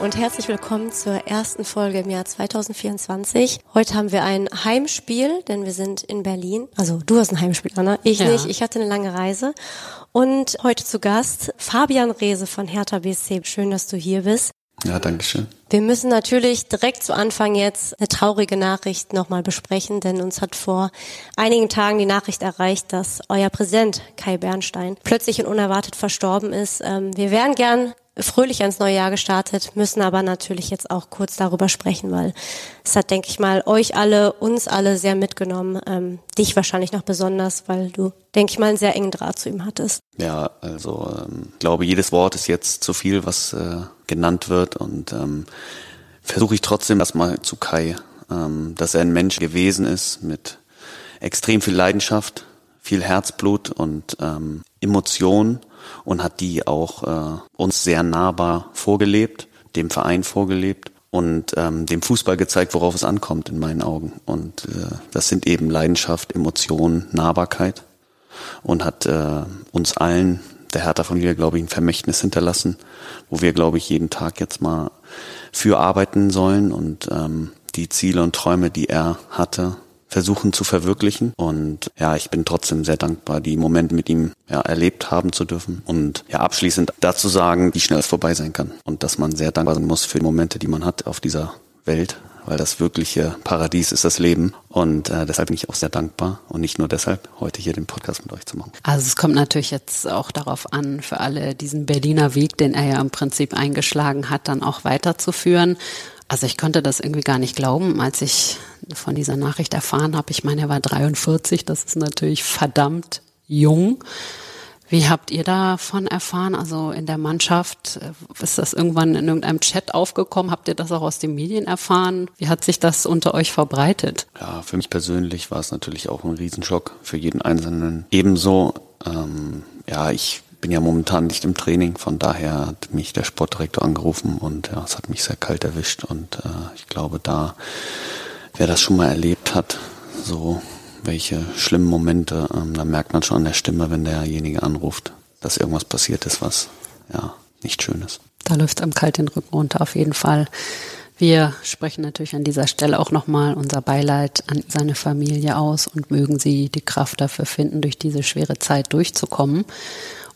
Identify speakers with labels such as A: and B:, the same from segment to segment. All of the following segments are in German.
A: und herzlich willkommen zur ersten Folge im Jahr 2024. Heute haben wir ein Heimspiel, denn wir sind in Berlin. Also du hast ein Heimspiel, Anna. Ich ja. nicht. Ich hatte eine lange Reise. Und heute zu Gast Fabian Rehse von Hertha BSC. Schön, dass du hier bist.
B: Ja, danke schön.
A: Wir müssen natürlich direkt zu Anfang jetzt eine traurige Nachricht nochmal besprechen, denn uns hat vor einigen Tagen die Nachricht erreicht, dass euer Präsident Kai Bernstein plötzlich und unerwartet verstorben ist. Ähm, wir wären gern fröhlich ans neue Jahr gestartet, müssen aber natürlich jetzt auch kurz darüber sprechen, weil es hat, denke ich mal, euch alle, uns alle sehr mitgenommen. Ähm, dich wahrscheinlich noch besonders, weil du, denke ich mal, einen sehr engen Draht zu ihm hattest.
B: Ja, also ähm, glaube, jedes Wort ist jetzt zu viel, was äh, genannt wird und ähm, versuche ich trotzdem erstmal zu Kai, ähm, dass er ein Mensch gewesen ist mit extrem viel Leidenschaft, viel Herzblut und ähm, Emotionen und hat die auch äh, uns sehr nahbar vorgelebt, dem Verein vorgelebt und ähm, dem Fußball gezeigt, worauf es ankommt in meinen Augen. Und äh, das sind eben Leidenschaft, Emotionen, Nahbarkeit und hat äh, uns allen, der Hertha von Liga, glaube ich, ein Vermächtnis hinterlassen, wo wir, glaube ich, jeden Tag jetzt mal für arbeiten sollen und ähm, die Ziele und Träume, die er hatte, versuchen zu verwirklichen. Und ja, ich bin trotzdem sehr dankbar, die Momente mit ihm ja, erlebt haben zu dürfen. Und ja, abschließend dazu sagen, wie schnell es vorbei sein kann. Und dass man sehr dankbar sein muss für die Momente, die man hat auf dieser Welt weil das wirkliche Paradies ist das Leben. Und äh, deshalb bin ich auch sehr dankbar und nicht nur deshalb, heute hier den Podcast mit euch zu machen.
C: Also es kommt natürlich jetzt auch darauf an, für alle diesen Berliner Weg, den er ja im Prinzip eingeschlagen hat, dann auch weiterzuführen. Also ich konnte das irgendwie gar nicht glauben, als ich von dieser Nachricht erfahren habe. Ich meine, er war 43, das ist natürlich verdammt jung. Wie habt ihr davon erfahren? Also in der Mannschaft, äh, ist das irgendwann in irgendeinem Chat aufgekommen? Habt ihr das auch aus den Medien erfahren? Wie hat sich das unter euch verbreitet?
B: Ja, für mich persönlich war es natürlich auch ein Riesenschock, für jeden Einzelnen. Ebenso, ähm, ja, ich bin ja momentan nicht im Training, von daher hat mich der Sportdirektor angerufen und ja, es hat mich sehr kalt erwischt und äh, ich glaube, da, wer das schon mal erlebt hat, so welche schlimmen Momente, ähm, da merkt man schon an der Stimme, wenn derjenige anruft, dass irgendwas passiert ist, was ja nicht schön ist.
C: Da läuft am kalt den Rücken runter auf jeden Fall. Wir sprechen natürlich an dieser Stelle auch nochmal unser Beileid an seine Familie aus und mögen sie die Kraft dafür finden, durch diese schwere Zeit durchzukommen.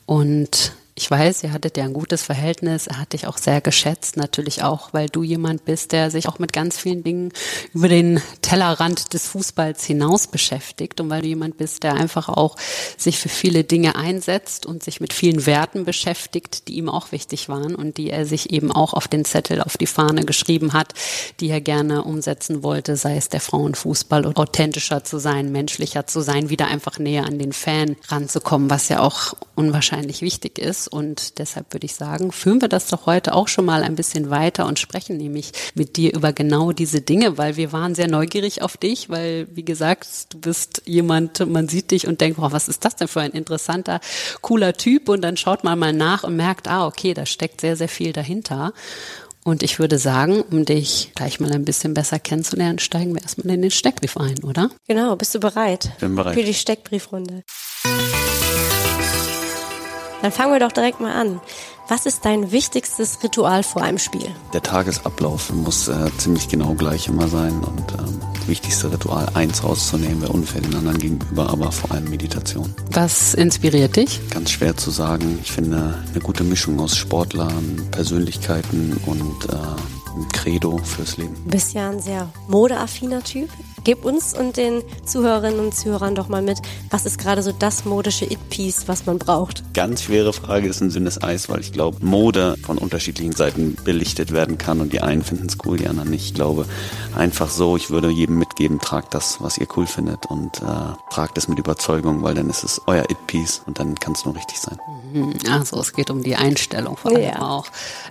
C: Und ich weiß, ihr hattet ja ein gutes Verhältnis. Er hat dich auch sehr geschätzt, natürlich auch, weil du jemand bist, der sich auch mit ganz vielen Dingen über den Tellerrand des Fußballs hinaus beschäftigt und weil du jemand bist, der einfach auch sich für viele Dinge einsetzt und sich mit vielen Werten beschäftigt, die ihm auch wichtig waren und die er sich eben auch auf den Zettel, auf die Fahne geschrieben hat, die er gerne umsetzen wollte, sei es der Frauenfußball und authentischer zu sein, menschlicher zu sein, wieder einfach näher an den Fan ranzukommen, was ja auch unwahrscheinlich wichtig ist Und deshalb würde ich sagen, führen wir das doch heute auch schon mal ein bisschen weiter und sprechen nämlich mit dir über genau diese Dinge, weil wir waren sehr neugierig auf dich, weil, wie gesagt, du bist jemand, man sieht dich und denkt, boah, was ist das denn für ein interessanter, cooler Typ? Und dann schaut man mal nach und merkt, ah, okay, da steckt sehr, sehr viel dahinter. Und ich würde sagen, um dich gleich mal ein bisschen besser kennenzulernen, steigen wir erstmal in den Steckbrief ein, oder?
A: Genau, bist du bereit?
B: Bin bereit.
A: Für die Steckbriefrunde. Dann fangen wir doch direkt mal an. Was ist dein wichtigstes Ritual vor einem Spiel?
B: Der Tagesablauf muss äh, ziemlich genau gleich immer sein und ähm, das wichtigste Ritual eins rauszunehmen wäre unfair den anderen gegenüber, aber vor allem Meditation.
C: Was inspiriert dich?
B: Ganz schwer zu sagen. Ich finde eine gute Mischung aus Sportlern, Persönlichkeiten und äh, ein Credo fürs Leben.
A: Du bist ja ein sehr modeaffiner Typ. Gib uns und den Zuhörerinnen und Zuhörern doch mal mit, was ist gerade so das modische It-Piece, was man braucht?
B: Ganz schwere Frage ist ein dünnes Eis, weil ich glaube, Mode von unterschiedlichen Seiten belichtet werden kann und die einen finden es cool, die anderen nicht. Ich glaube, einfach so, ich würde jedem mitgeben, tragt das, was ihr cool findet und äh, tragt es mit Überzeugung, weil dann ist es euer It-Piece und dann kann es nur richtig sein.
C: Also es geht um die Einstellung vor allem ja. auch.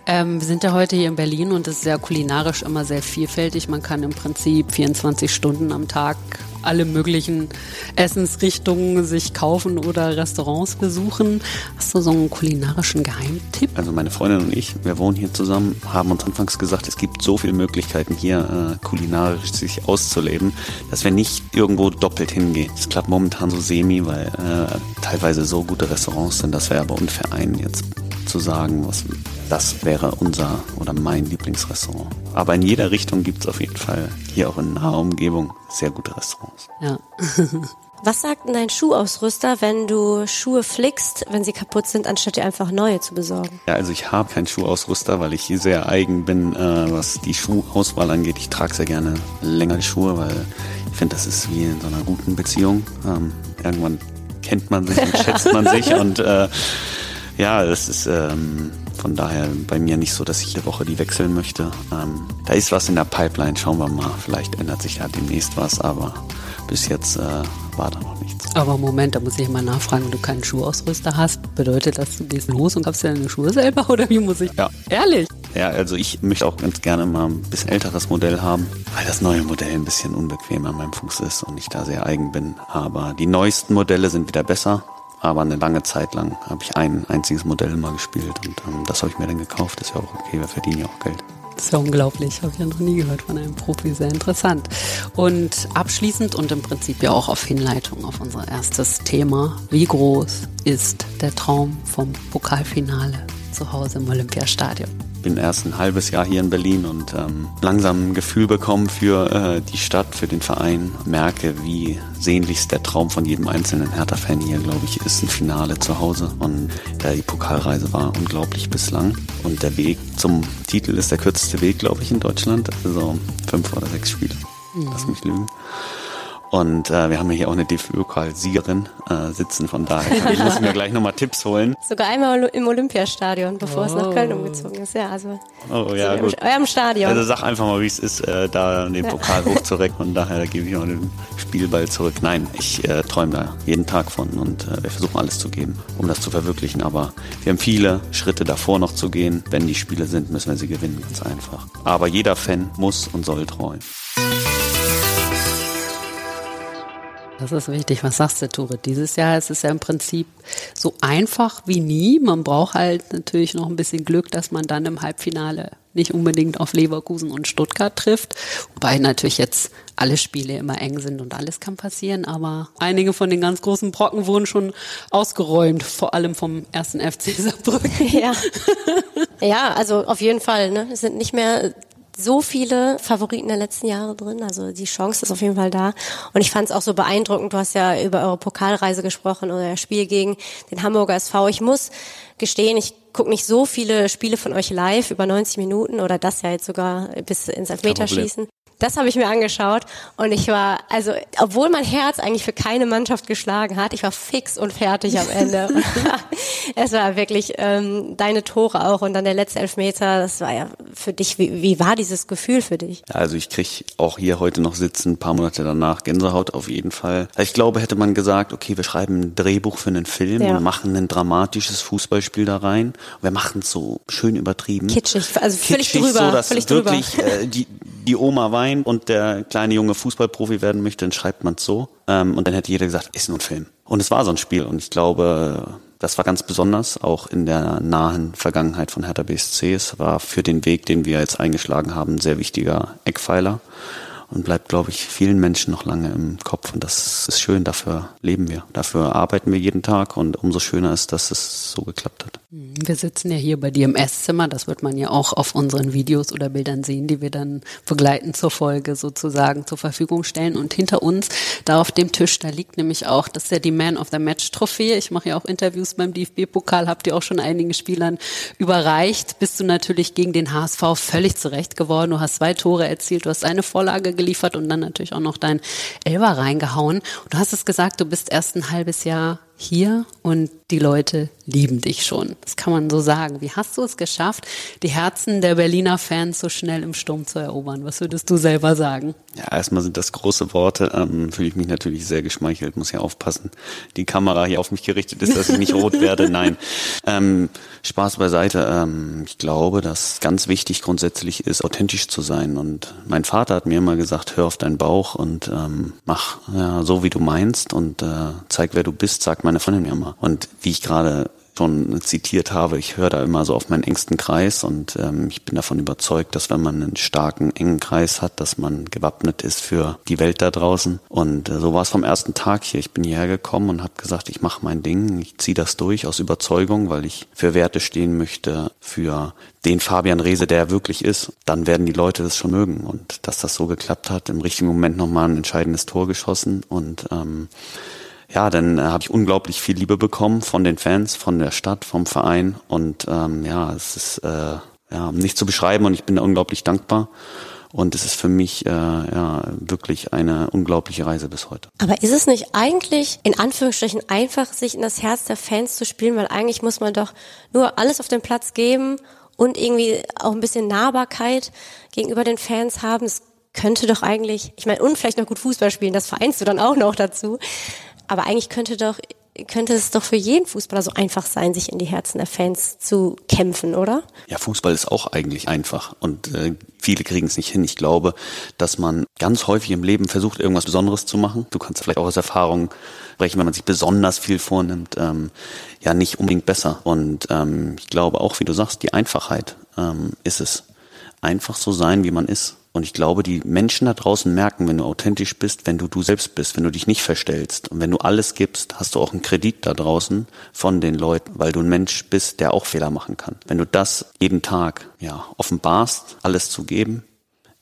C: Ähm, wir sind ja heute hier in Berlin und es ist ja kulinarisch immer sehr vielfältig. Man kann im Prinzip 24 Stunden Stunden am Tag alle möglichen Essensrichtungen sich kaufen oder Restaurants besuchen. Hast du so einen kulinarischen Geheimtipp?
B: Also meine Freundin und ich, wir wohnen hier zusammen, haben uns anfangs gesagt, es gibt so viele Möglichkeiten hier äh, kulinarisch sich auszuleben, dass wir nicht irgendwo doppelt hingehen. Das klappt momentan so semi, weil äh, teilweise so gute Restaurants sind, dass wir aber unfair einen jetzt zu sagen, was das wäre unser oder mein Lieblingsrestaurant. Aber in jeder Richtung gibt es auf jeden Fall hier auch in naher Umgebung sehr gute Restaurants.
C: Ja.
A: Was sagt denn dein Schuhausrüster, wenn du Schuhe flickst, wenn sie kaputt sind, anstatt dir einfach neue zu besorgen?
B: Ja, also ich habe keinen Schuhausrüster, weil ich sehr eigen bin, äh, was die Schuhauswahl angeht. Ich trage sehr gerne länger die Schuhe, weil ich finde, das ist wie in so einer guten Beziehung. Ähm, irgendwann kennt man sich und schätzt man sich und äh, ja, es ist ähm, von daher bei mir nicht so, dass ich jede Woche die wechseln möchte. Ähm, da ist was in der Pipeline, schauen wir mal. Vielleicht ändert sich ja demnächst was, aber bis jetzt äh, war da noch nichts.
C: Aber Moment, da muss ich mal nachfragen, wenn du keinen Schuhausrüster hast, bedeutet das, du gehst los und kaufst dir deine Schuhe selber oder wie muss ich?
B: Ja.
C: Ehrlich?
B: Ja, also ich möchte auch ganz gerne mal ein bisschen älteres Modell haben, weil das neue Modell ein bisschen unbequem an meinem Fuß ist und ich da sehr eigen bin. Aber die neuesten Modelle sind wieder besser. Aber eine lange Zeit lang habe ich ein einziges Modell mal gespielt und ähm, das habe ich mir dann gekauft. Das ist ja auch okay, wir verdienen ja auch Geld.
C: Das ist ja unglaublich, habe ich ja noch nie gehört von einem Profi, sehr interessant. Und abschließend und im Prinzip ja auch auf Hinleitung auf unser erstes Thema, wie groß ist der Traum vom Pokalfinale zu Hause im Olympiastadion?
B: Bin erst ein halbes Jahr hier in Berlin und ähm, langsam ein Gefühl bekommen für äh, die Stadt, für den Verein. Merke, wie sehnlichst der Traum von jedem einzelnen Hertha-Fan hier, glaube ich, ist ein Finale zu Hause. Und äh, die Pokalreise war unglaublich bislang. Und der Weg zum Titel ist der kürzeste Weg, glaube ich, in Deutschland. Also fünf oder sechs Spiele. Mhm. Lass mich lügen. Und äh, wir haben hier auch eine DFB-Pokal-Siegerin äh, sitzen, von daher ich muss mir gleich nochmal Tipps holen.
A: Sogar einmal im Olympiastadion, bevor oh. es nach Köln umgezogen ist. Ja, also
B: oh, ja,
A: gut. eurem Stadion.
B: Also sag einfach mal, wie es ist, äh, da den Pokal ja. hochzurecken und daher gebe ich noch den Spielball zurück. Nein, ich äh, träume da jeden Tag von und äh, wir versuchen alles zu geben, um das zu verwirklichen. Aber wir haben viele Schritte davor noch zu gehen. Wenn die Spiele sind, müssen wir sie gewinnen, ganz einfach. Aber jeder Fan muss und soll träumen.
C: Das ist wichtig. Was sagst du, Tore? Dieses Jahr ist es ja im Prinzip so einfach wie nie. Man braucht halt natürlich noch ein bisschen Glück, dass man dann im Halbfinale nicht unbedingt auf Leverkusen und Stuttgart trifft. Wobei natürlich jetzt alle Spiele immer eng sind und alles kann passieren. Aber einige von den ganz großen Brocken wurden schon ausgeräumt, vor allem vom ersten FC Saarbrücken.
A: Ja. ja, also auf jeden Fall. Ne? Es sind nicht mehr so viele Favoriten der letzten Jahre drin. Also die Chance ist auf jeden Fall da. Und ich fand es auch so beeindruckend. Du hast ja über eure Pokalreise gesprochen oder das Spiel gegen den Hamburger SV. Ich muss gestehen, ich gucke nicht so viele Spiele von euch live über 90 Minuten oder das ja jetzt sogar bis ins Elfmeterschießen. Das habe ich mir angeschaut und ich war, also obwohl mein Herz eigentlich für keine Mannschaft geschlagen hat, ich war fix und fertig am Ende. es war wirklich ähm, deine Tore auch und dann der letzte Elfmeter, das war ja für dich, wie, wie war dieses Gefühl für dich?
B: Also ich krieg auch hier heute noch sitzen, ein paar Monate danach, Gänsehaut auf jeden Fall. Ich glaube, hätte man gesagt, okay, wir schreiben ein Drehbuch für einen Film ja. und machen ein dramatisches Fußballspiel da rein. Und wir machen es so schön übertrieben.
A: Kitschig, also völlig
B: Kitschig,
A: drüber.
B: So, dass
A: völlig
B: wirklich äh, die, die Oma weint und der kleine Junge Fußballprofi werden möchte, dann schreibt man es so. Ähm, und dann hätte jeder gesagt, ist nur ein Film. Und es war so ein Spiel. Und ich glaube, das war ganz besonders, auch in der nahen Vergangenheit von Hertha BSC. Es war für den Weg, den wir jetzt eingeschlagen haben, ein sehr wichtiger Eckpfeiler und bleibt, glaube ich, vielen Menschen noch lange im Kopf. Und das ist schön, dafür leben wir. Dafür arbeiten wir jeden Tag und umso schöner ist, dass es so geklappt hat.
C: Wir sitzen ja hier bei dir im Esszimmer. Das wird man ja auch auf unseren Videos oder Bildern sehen, die wir dann begleitend zur Folge sozusagen zur Verfügung stellen. Und hinter uns, da auf dem Tisch, da liegt nämlich auch, das ist ja die Man of the Match Trophäe. Ich mache ja auch Interviews beim DFB-Pokal, habt ihr auch schon einigen Spielern überreicht. Bist du natürlich gegen den HSV völlig zurecht geworden. Du hast zwei Tore erzielt, du hast eine Vorlage geliefert und dann natürlich auch noch dein Elber reingehauen. Du hast es gesagt, du bist erst ein halbes Jahr hier und die Leute lieben dich schon. Das kann man so sagen. Wie hast du es geschafft, die Herzen der Berliner Fans so schnell im Sturm zu erobern? Was würdest du selber sagen?
B: Ja, erstmal sind das große Worte. Ähm, Fühle ich mich natürlich sehr geschmeichelt, muss ja aufpassen. Die Kamera hier auf mich gerichtet ist, dass ich nicht rot werde. Nein. Ähm, Spaß beiseite. Ähm, ich glaube, dass ganz wichtig grundsätzlich ist, authentisch zu sein. Und mein Vater hat mir immer gesagt, hör auf deinen Bauch und ähm, mach ja, so, wie du meinst und äh, zeig, wer du bist, sagt meine Freundin mir immer. Und wie ich gerade schon zitiert habe, ich höre da immer so auf meinen engsten Kreis und ähm, ich bin davon überzeugt, dass wenn man einen starken, engen Kreis hat, dass man gewappnet ist für die Welt da draußen. Und äh, so war es vom ersten Tag hier. Ich bin hierher gekommen und habe gesagt, ich mache mein Ding, ich ziehe das durch aus Überzeugung, weil ich für Werte stehen möchte, für den Fabian Rehse, der er wirklich ist, dann werden die Leute das schon mögen. Und dass das so geklappt hat, im richtigen Moment nochmal ein entscheidendes Tor geschossen und ähm, ja, dann äh, habe ich unglaublich viel Liebe bekommen von den Fans, von der Stadt, vom Verein und ähm, ja, es ist äh, ja nicht zu beschreiben und ich bin da unglaublich dankbar. Und es ist für mich äh, ja wirklich eine unglaubliche Reise bis heute.
A: Aber ist es nicht eigentlich in Anführungsstrichen einfach, sich in das Herz der Fans zu spielen, weil eigentlich muss man doch nur alles auf den Platz geben und irgendwie auch ein bisschen Nahbarkeit gegenüber den Fans haben. Es könnte doch eigentlich, ich meine, und vielleicht noch gut Fußball spielen, das vereinst du dann auch noch dazu. Aber eigentlich könnte doch könnte es doch für jeden Fußballer so einfach sein, sich in die Herzen der Fans zu kämpfen, oder?
B: Ja, Fußball ist auch eigentlich einfach und äh, viele kriegen es nicht hin. Ich glaube, dass man ganz häufig im Leben versucht, irgendwas Besonderes zu machen. Du kannst vielleicht auch aus Erfahrung sprechen, wenn man sich besonders viel vornimmt, ähm, ja nicht unbedingt besser. Und ähm, ich glaube auch, wie du sagst, die Einfachheit ähm, ist es. Einfach so sein, wie man ist. Und ich glaube, die Menschen da draußen merken, wenn du authentisch bist, wenn du du selbst bist, wenn du dich nicht verstellst und wenn du alles gibst, hast du auch einen Kredit da draußen von den Leuten, weil du ein Mensch bist, der auch Fehler machen kann. Wenn du das jeden Tag, ja, offenbarst, alles zu geben,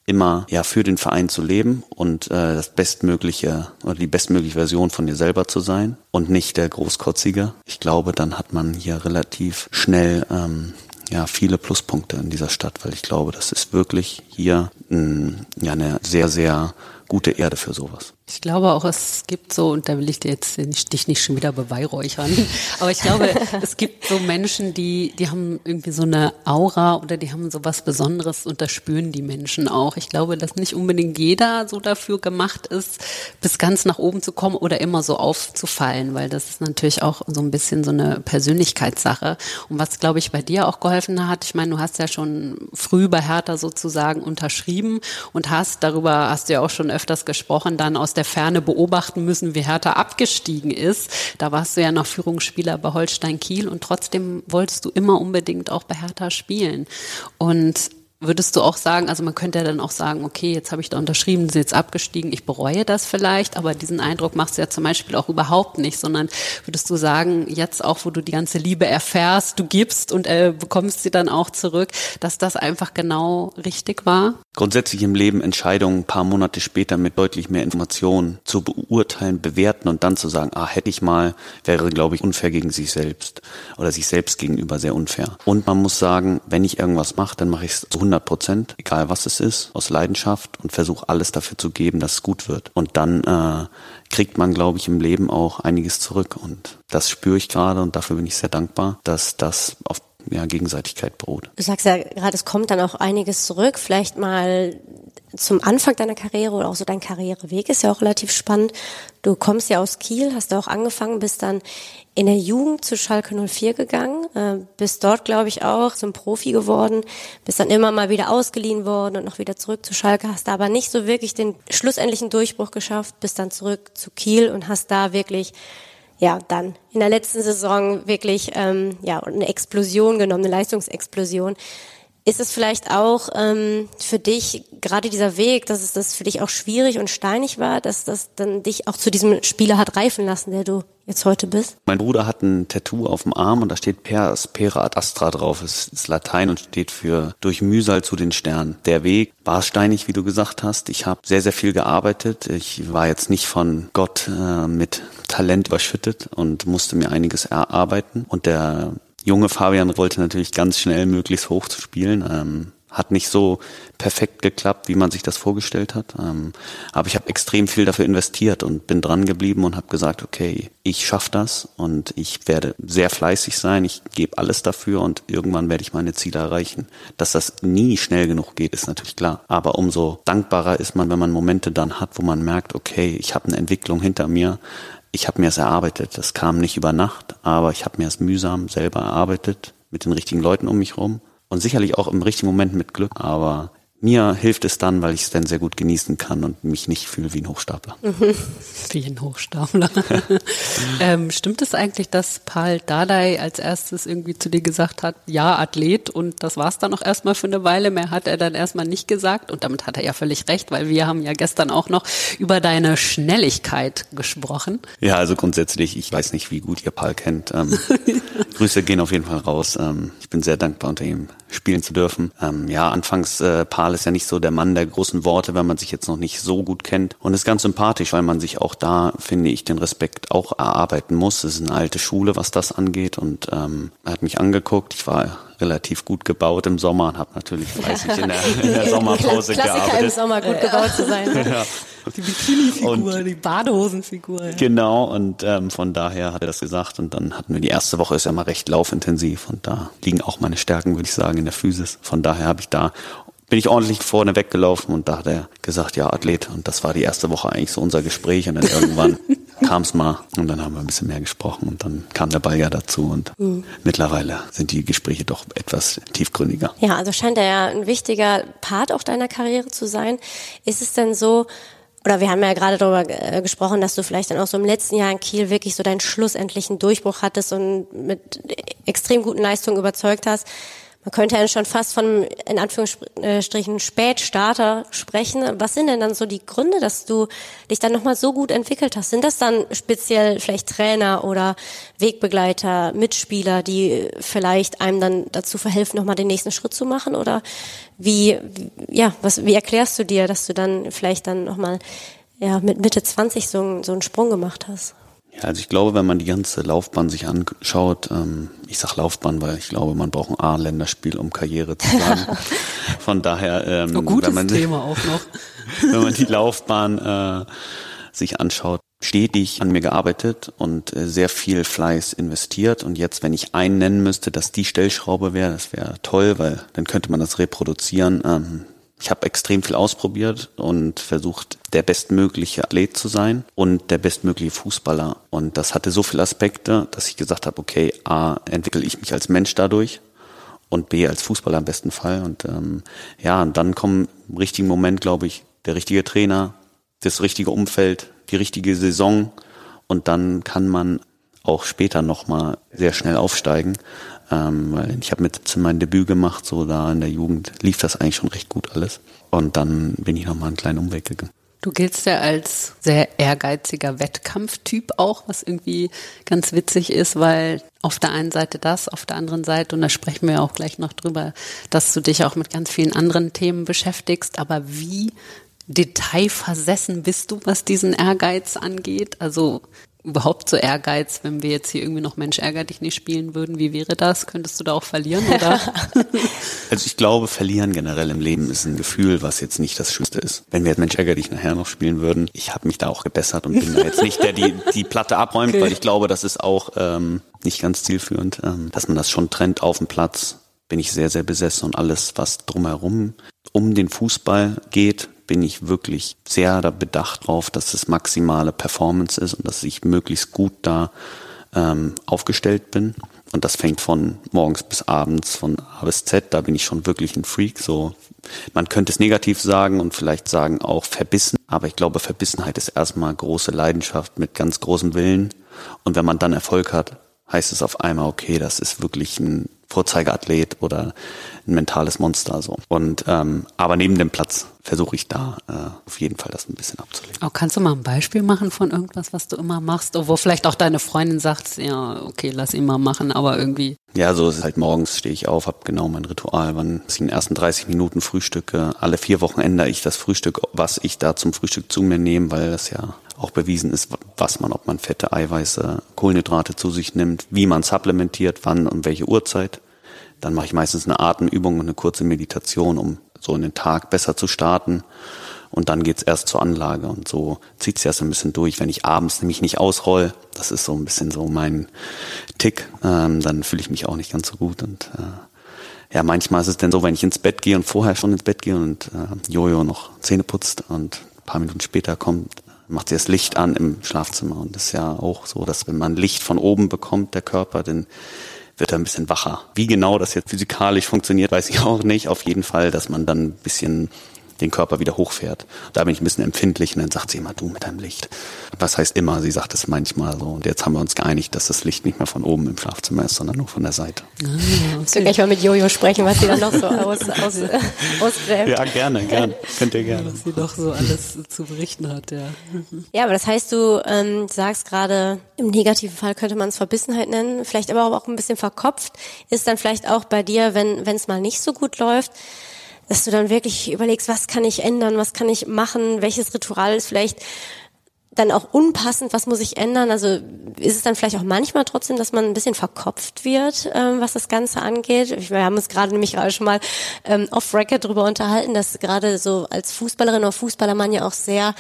B: immer ja für den Verein zu leben und äh, das bestmögliche oder die bestmögliche Version von dir selber zu sein und nicht der Großkotzige. Ich glaube, dann hat man hier relativ schnell ähm, ja viele Pluspunkte in dieser Stadt, weil ich glaube, das ist wirklich hier mh, ja eine sehr sehr gute Erde für sowas.
C: Ich glaube auch, es gibt so, und da will ich dir jetzt dich nicht schon wieder beweihräuchern, aber ich glaube, es gibt so Menschen, die, die haben irgendwie so eine Aura oder die haben so was Besonderes und das spüren die Menschen auch. Ich glaube, dass nicht unbedingt jeder so dafür gemacht ist, bis ganz nach oben zu kommen oder immer so aufzufallen, weil das ist natürlich auch so ein bisschen so eine Persönlichkeitssache. Und was, glaube ich, bei dir auch geholfen hat, ich meine, du hast ja schon früh bei Hertha sozusagen unterschrieben und hast, darüber hast du ja auch schon öfters gesprochen, dann aus der Ferne beobachten müssen, wie Hertha abgestiegen ist. Da warst du ja noch Führungsspieler bei Holstein Kiel und trotzdem wolltest du immer unbedingt auch bei Hertha spielen. Und Würdest du auch sagen, also man könnte ja dann auch sagen, okay, jetzt habe ich da unterschrieben, sind jetzt abgestiegen, ich bereue das vielleicht, aber diesen Eindruck machst du ja zum Beispiel auch überhaupt nicht, sondern würdest du sagen, jetzt auch, wo du die ganze Liebe erfährst, du gibst und äh, bekommst sie dann auch zurück, dass das einfach genau richtig war?
B: Grundsätzlich im Leben Entscheidungen ein paar Monate später mit deutlich mehr Informationen zu beurteilen, bewerten und dann zu sagen, ah, hätte ich mal, wäre, glaube ich, unfair gegen sich selbst oder sich selbst gegenüber sehr unfair. Und man muss sagen, wenn ich irgendwas mache, dann mache ich es zu 100 Prozent, egal was es ist, aus Leidenschaft und versuche alles dafür zu geben, dass es gut wird. Und dann äh, kriegt man, glaube ich, im Leben auch einiges zurück. Und das spüre ich gerade und dafür bin ich sehr dankbar, dass das auf ja, Gegenseitigkeit beruht.
A: Du sagst ja gerade, es kommt dann auch einiges zurück. Vielleicht mal zum Anfang deiner Karriere oder auch so dein Karriereweg ist ja auch relativ spannend. Du kommst ja aus Kiel, hast da auch angefangen, bist dann in der Jugend zu Schalke 04 gegangen, äh, bist dort, glaube ich, auch zum Profi geworden, bist dann immer mal wieder ausgeliehen worden und noch wieder zurück zu Schalke, hast da aber nicht so wirklich den schlussendlichen Durchbruch geschafft, bist dann zurück zu Kiel und hast da wirklich ja, dann in der letzten Saison wirklich ähm, ja, eine Explosion genommen, eine Leistungsexplosion. Ist es vielleicht auch ähm, für dich gerade dieser Weg, dass es das für dich auch schwierig und steinig war, dass das dann dich auch zu diesem Spieler hat reifen lassen, der du jetzt heute bist?
B: Mein Bruder hat ein Tattoo auf dem Arm und da steht Per Aspera ad Astra drauf. Es ist Latein und steht für durch Mühsal zu den Sternen. Der Weg war steinig, wie du gesagt hast. Ich habe sehr, sehr viel gearbeitet. Ich war jetzt nicht von Gott äh, mit Talent überschüttet und musste mir einiges erarbeiten. Und der junge Fabian wollte natürlich ganz schnell möglichst hoch zu spielen. Ähm, hat nicht so perfekt geklappt, wie man sich das vorgestellt hat. Ähm, aber ich habe extrem viel dafür investiert und bin dran geblieben und habe gesagt, okay, ich schaffe das und ich werde sehr fleißig sein. Ich gebe alles dafür und irgendwann werde ich meine Ziele erreichen. Dass das nie schnell genug geht, ist natürlich klar. Aber umso dankbarer ist man, wenn man Momente dann hat, wo man merkt, okay, ich habe eine Entwicklung hinter mir ich habe mir es erarbeitet. Das kam nicht über Nacht, aber ich habe mir es mühsam selber erarbeitet, mit den richtigen Leuten um mich rum und sicherlich auch im richtigen Moment mit Glück. Aber mir hilft es dann, weil ich es dann sehr gut genießen kann und mich nicht fühle wie ein Hochstapler.
C: Wie ein Hochstapler. ähm, stimmt es eigentlich, dass Paul Dardai als erstes irgendwie zu dir gesagt hat, ja, Athlet und das war's dann auch erstmal für eine Weile, mehr hat er dann erstmal nicht gesagt und damit hat er ja völlig recht, weil wir haben ja gestern auch noch über deine Schnelligkeit gesprochen.
B: Ja, also grundsätzlich, ich weiß nicht, wie gut ihr Paul kennt. Ähm, Grüße gehen auf jeden Fall raus. Ähm, ich bin sehr dankbar, unter ihm spielen zu dürfen. Ähm, ja, anfangs, äh, Paul ist ja nicht so der Mann der großen Worte, wenn man sich jetzt noch nicht so gut kennt und ist ganz sympathisch, weil man sich auch da, finde ich, den Respekt auch erarbeiten muss. Es ist eine alte Schule, was das angeht und ähm, er hat mich angeguckt. Ich war relativ gut gebaut im Sommer und habe natürlich fleißig in der, in der Sommerpause
A: Klassiker
B: gearbeitet.
A: im Sommer gut gebaut zu sein. Ne?
B: Ja.
C: Die Bikini-Figur, die Badehosen-Figur.
B: Genau, und ähm, von daher hat er das gesagt. Und dann hatten wir die erste Woche ist ja mal recht laufintensiv und da liegen auch meine Stärken, würde ich sagen, in der Physis. Von daher habe ich da bin ich ordentlich vorne weggelaufen und da hat er gesagt, ja, Athlet. Und das war die erste Woche eigentlich so unser Gespräch. Und dann irgendwann kam es mal und dann haben wir ein bisschen mehr gesprochen und dann kam der Ball ja dazu und mittlerweile sind die Gespräche doch etwas tiefgründiger.
A: Ja, also scheint er ja ein wichtiger Part auch deiner Karriere zu sein. Ist es denn so, oder wir haben ja gerade darüber äh, gesprochen, dass du vielleicht dann auch so im letzten Jahr in Kiel wirklich so deinen schlussendlichen Durchbruch hattest und mit extrem guten Leistungen überzeugt hast. Man könnte ja schon fast von, in Anführungsstrichen, Spätstarter sprechen. Was sind denn dann so die Gründe, dass du dich dann nochmal so gut entwickelt hast? Sind das dann speziell vielleicht Trainer oder Wegbegleiter, Mitspieler, die vielleicht einem dann dazu verhelfen, nochmal den nächsten Schritt zu machen? Oder wie, ja, was, wie erklärst du dir, dass du dann vielleicht dann nochmal ja, mit Mitte 20 so, so einen Sprung gemacht hast?
B: Ja, also ich glaube, wenn man die ganze Laufbahn sich anschaut, ähm, ich sag Laufbahn, weil ich glaube, man braucht ein A-Länderspiel, um Karriere zu sagen. Von daher, ähm,
C: Ein gutes
B: wenn, man,
C: Thema auch noch.
B: wenn man die Laufbahn äh, sich anschaut, stetig an mir gearbeitet und äh, sehr viel Fleiß investiert. Und jetzt, wenn ich einen nennen müsste, dass die Stellschraube wäre, das wäre toll, weil dann könnte man das reproduzieren. Ähm, ich habe extrem viel ausprobiert und versucht, der bestmögliche Athlet zu sein und der bestmögliche Fußballer. Und das hatte so viele Aspekte, dass ich gesagt habe, okay, A, entwickle ich mich als Mensch dadurch und B, als Fußballer im besten Fall. Und ähm, ja, und dann kommt im richtigen Moment, glaube ich, der richtige Trainer, das richtige Umfeld, die richtige Saison und dann kann man auch später nochmal sehr schnell aufsteigen. Ähm, ich habe mit 17 mein Debüt gemacht, so da in der Jugend lief das eigentlich schon recht gut alles. Und dann bin ich nochmal einen kleinen Umweg gegangen.
C: Du giltst ja als sehr ehrgeiziger Wettkampftyp auch, was irgendwie ganz witzig ist, weil auf der einen Seite das, auf der anderen Seite, und da sprechen wir auch gleich noch drüber, dass du dich auch mit ganz vielen anderen Themen beschäftigst, aber wie detailversessen bist du, was diesen Ehrgeiz angeht? Also überhaupt so Ehrgeiz, wenn wir jetzt hier irgendwie noch Mensch ärger dich nicht spielen würden, wie wäre das? Könntest du da auch verlieren oder?
B: Also ich glaube, verlieren generell im Leben ist ein Gefühl, was jetzt nicht das Schönste ist. Wenn wir jetzt Mensch ärger dich nachher noch spielen würden, ich habe mich da auch gebessert und bin da jetzt nicht der, die die Platte abräumt,
C: Okay.
B: weil ich glaube, das ist auch ähm, nicht ganz zielführend, ähm, dass man das schon trennt auf dem Platz. Bin ich sehr, sehr besessen und alles, was drumherum um den Fußball geht, bin ich wirklich sehr da bedacht drauf, dass es maximale Performance ist und dass ich möglichst gut da ähm, aufgestellt bin. Und das fängt von morgens bis abends, von A bis Z, da bin ich schon wirklich ein Freak. So, man könnte es negativ sagen und vielleicht sagen auch verbissen, aber ich glaube, Verbissenheit ist erstmal große Leidenschaft mit ganz großem Willen. Und wenn man dann Erfolg hat, heißt es auf einmal, okay, das ist wirklich ein Vorzeigeathlet oder ein mentales Monster so. Und ähm, aber neben dem Platz versuche ich da äh, auf jeden Fall das ein bisschen abzulegen.
C: Oh, kannst du mal ein Beispiel machen von irgendwas, was du immer machst, wo vielleicht auch deine Freundin sagt, ja, okay, lass ihn mal machen, aber irgendwie.
B: Ja, so ist es halt morgens stehe ich auf, habe genau mein Ritual, wann ich in den ersten 30 Minuten frühstücke. Alle vier Wochen ändere ich das Frühstück, was ich da zum Frühstück zu mir nehme, weil das ja auch bewiesen ist, was man, ob man Fette, Eiweiße, Kohlenhydrate zu sich nimmt, wie man supplementiert, wann und welche Uhrzeit. Dann mache ich meistens eine Atemübung und eine kurze Meditation, um so in den Tag besser zu starten. Und dann geht's erst zur Anlage. Und so zieht sich das ein bisschen durch. Wenn ich abends nämlich nicht ausroll, das ist so ein bisschen so mein Tick, ähm, dann fühle ich mich auch nicht ganz so gut. Und äh, ja, manchmal ist es dann so, wenn ich ins Bett gehe und vorher schon ins Bett gehe und äh, Jojo noch Zähne putzt und ein paar Minuten später kommt, macht sie das Licht an im Schlafzimmer. Und das ist ja auch so, dass wenn man Licht von oben bekommt, der Körper, dann wird er ein bisschen wacher. Wie genau das jetzt physikalisch funktioniert, weiß ich auch nicht. Auf jeden Fall, dass man dann ein bisschen den Körper wieder hochfährt. Da bin ich ein bisschen empfindlich und dann sagt sie immer, du mit deinem Licht. Was heißt immer? Sie sagt es manchmal so. Und jetzt haben wir uns geeinigt, dass das Licht nicht mehr von oben im Schlafzimmer ist, sondern nur von der Seite.
A: Ah, okay. Musst du gleich mal mit Jojo sprechen, was sie dann noch so aus, aus, äh, ausgräbt.
B: Ja, gerne, gerne. Könnt ihr gerne.
C: Was sie noch so alles zu berichten hat, ja.
A: Ja, aber das heißt, du ähm, sagst gerade, im negativen Fall könnte man es Verbissenheit nennen, vielleicht aber auch ein bisschen verkopft. Ist dann vielleicht auch bei dir, wenn es mal nicht so gut läuft, dass du dann wirklich überlegst, was kann ich ändern, was kann ich machen, welches Ritual ist vielleicht dann auch unpassend, was muss ich ändern? Also ist es dann vielleicht auch manchmal trotzdem, dass man ein bisschen verkopft wird, ähm, was das Ganze angeht? Wir haben uns gerade nämlich gerade schon mal ähm, off-record darüber unterhalten, dass gerade so als Fußballerin oder Fußballer man ja auch sehr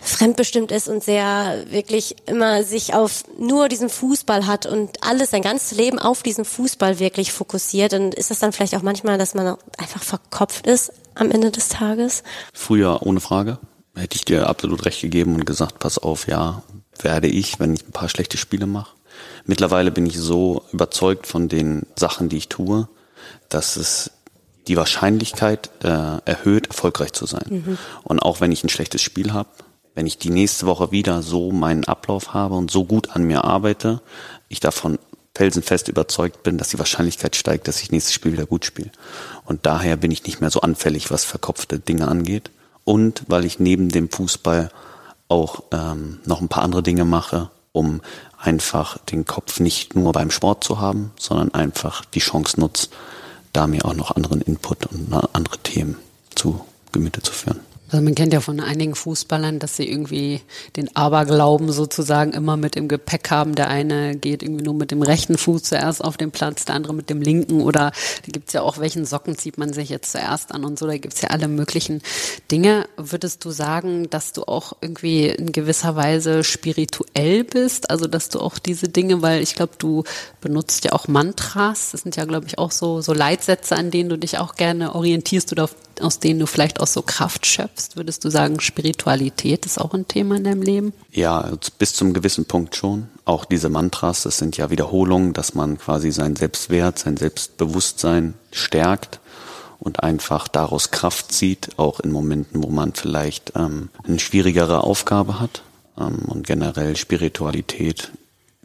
A: fremdbestimmt ist und sehr wirklich immer sich auf nur diesen Fußball hat und alles, sein ganzes Leben auf diesen Fußball wirklich fokussiert. Und ist das dann vielleicht auch manchmal, dass man einfach verkopft ist am Ende des Tages?
B: Früher ohne Frage hätte ich dir absolut recht gegeben und gesagt, pass auf, ja, werde ich, wenn ich ein paar schlechte Spiele mache. Mittlerweile bin ich so überzeugt von den Sachen, die ich tue, dass es die Wahrscheinlichkeit äh, erhöht, erfolgreich zu sein. Mhm. Und auch wenn ich ein schlechtes Spiel habe, wenn ich die nächste Woche wieder so meinen Ablauf habe und so gut an mir arbeite, ich davon felsenfest überzeugt bin, dass die Wahrscheinlichkeit steigt, dass ich nächstes Spiel wieder gut spiele. Und daher bin ich nicht mehr so anfällig, was verkopfte Dinge angeht. Und weil ich neben dem Fußball auch ähm, noch ein paar andere Dinge mache, um einfach den Kopf nicht nur beim Sport zu haben, sondern einfach die Chance nutzt, da mir auch noch anderen Input und andere Themen zu Gemüte zu führen.
C: Also man kennt ja von einigen Fußballern, dass sie irgendwie den Aberglauben sozusagen immer mit im Gepäck haben. Der eine geht irgendwie nur mit dem rechten Fuß zuerst auf den Platz, der andere mit dem linken. Oder da gibt's ja auch, welchen Socken zieht man sich jetzt zuerst an und so. Da gibt's ja alle möglichen Dinge. Würdest du sagen, dass du auch irgendwie in gewisser Weise spirituell bist? Also dass du auch diese Dinge, weil ich glaube, du benutzt ja auch Mantras. Das sind ja, glaube ich, auch so, so Leitsätze, an denen du dich auch gerne orientierst oder aus denen du vielleicht auch so Kraft schöpfst? Würdest du sagen, Spiritualität ist auch ein Thema in deinem Leben?
B: Ja, bis zum gewissen Punkt schon. Auch diese Mantras, das sind ja Wiederholungen, dass man quasi sein Selbstwert, sein Selbstbewusstsein stärkt und einfach daraus Kraft zieht, auch in Momenten, wo man vielleicht ähm, eine schwierigere Aufgabe hat. Ähm, und generell Spiritualität,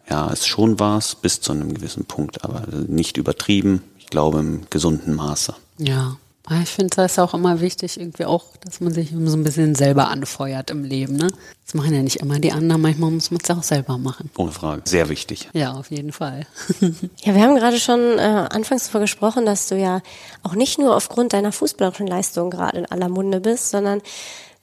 B: ja, ist schon was bis zu einem gewissen Punkt, aber nicht übertrieben. Ich glaube im gesunden Maße.
C: Ja. Ah, ich finde es auch immer wichtig, irgendwie auch, dass man sich so ein bisschen selber anfeuert im Leben. Ne? Das machen ja nicht immer die anderen, manchmal muss man es auch selber machen.
B: Ohne Frage, sehr wichtig.
C: Ja, auf jeden Fall.
A: ja, wir haben gerade schon äh, anfangs davon gesprochen, dass du ja auch nicht nur aufgrund deiner fußballerischen Leistung gerade in aller Munde bist, sondern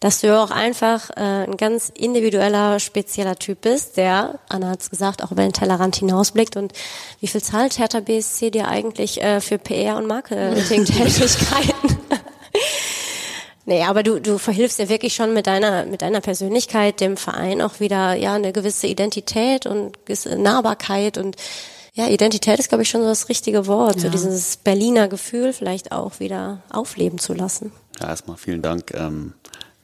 A: dass du auch einfach äh, ein ganz individueller, spezieller Typ bist, der, Anna hat es gesagt, auch über den Tellerrand hinausblickt. Und wie viel zahlt Hertha BSC dir eigentlich äh, für PR und Marketing-Tätigkeiten? Nee, aber du, du verhilfst ja wirklich schon mit deiner, mit deiner Persönlichkeit dem Verein auch wieder, ja, eine gewisse Identität und gewisse Nahbarkeit und ja, Identität ist, glaube ich, schon so das richtige Wort, ja. so dieses Berliner Gefühl vielleicht auch wieder aufleben zu lassen.
B: Ja, erstmal vielen Dank. Ähm,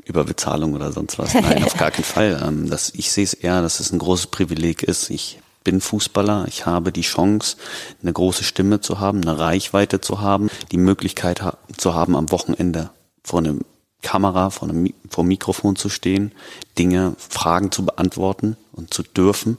B: über Bezahlung oder sonst was. Nein, auf gar keinen Fall. Ähm, das, ich sehe es eher, dass es ein großes Privileg ist. Ich bin Fußballer, ich habe die Chance, eine große Stimme zu haben, eine Reichweite zu haben, die Möglichkeit ha zu haben, am Wochenende vor einem Kamera, vor einem vor einem Mikrofon zu stehen, Dinge, Fragen zu beantworten und zu dürfen.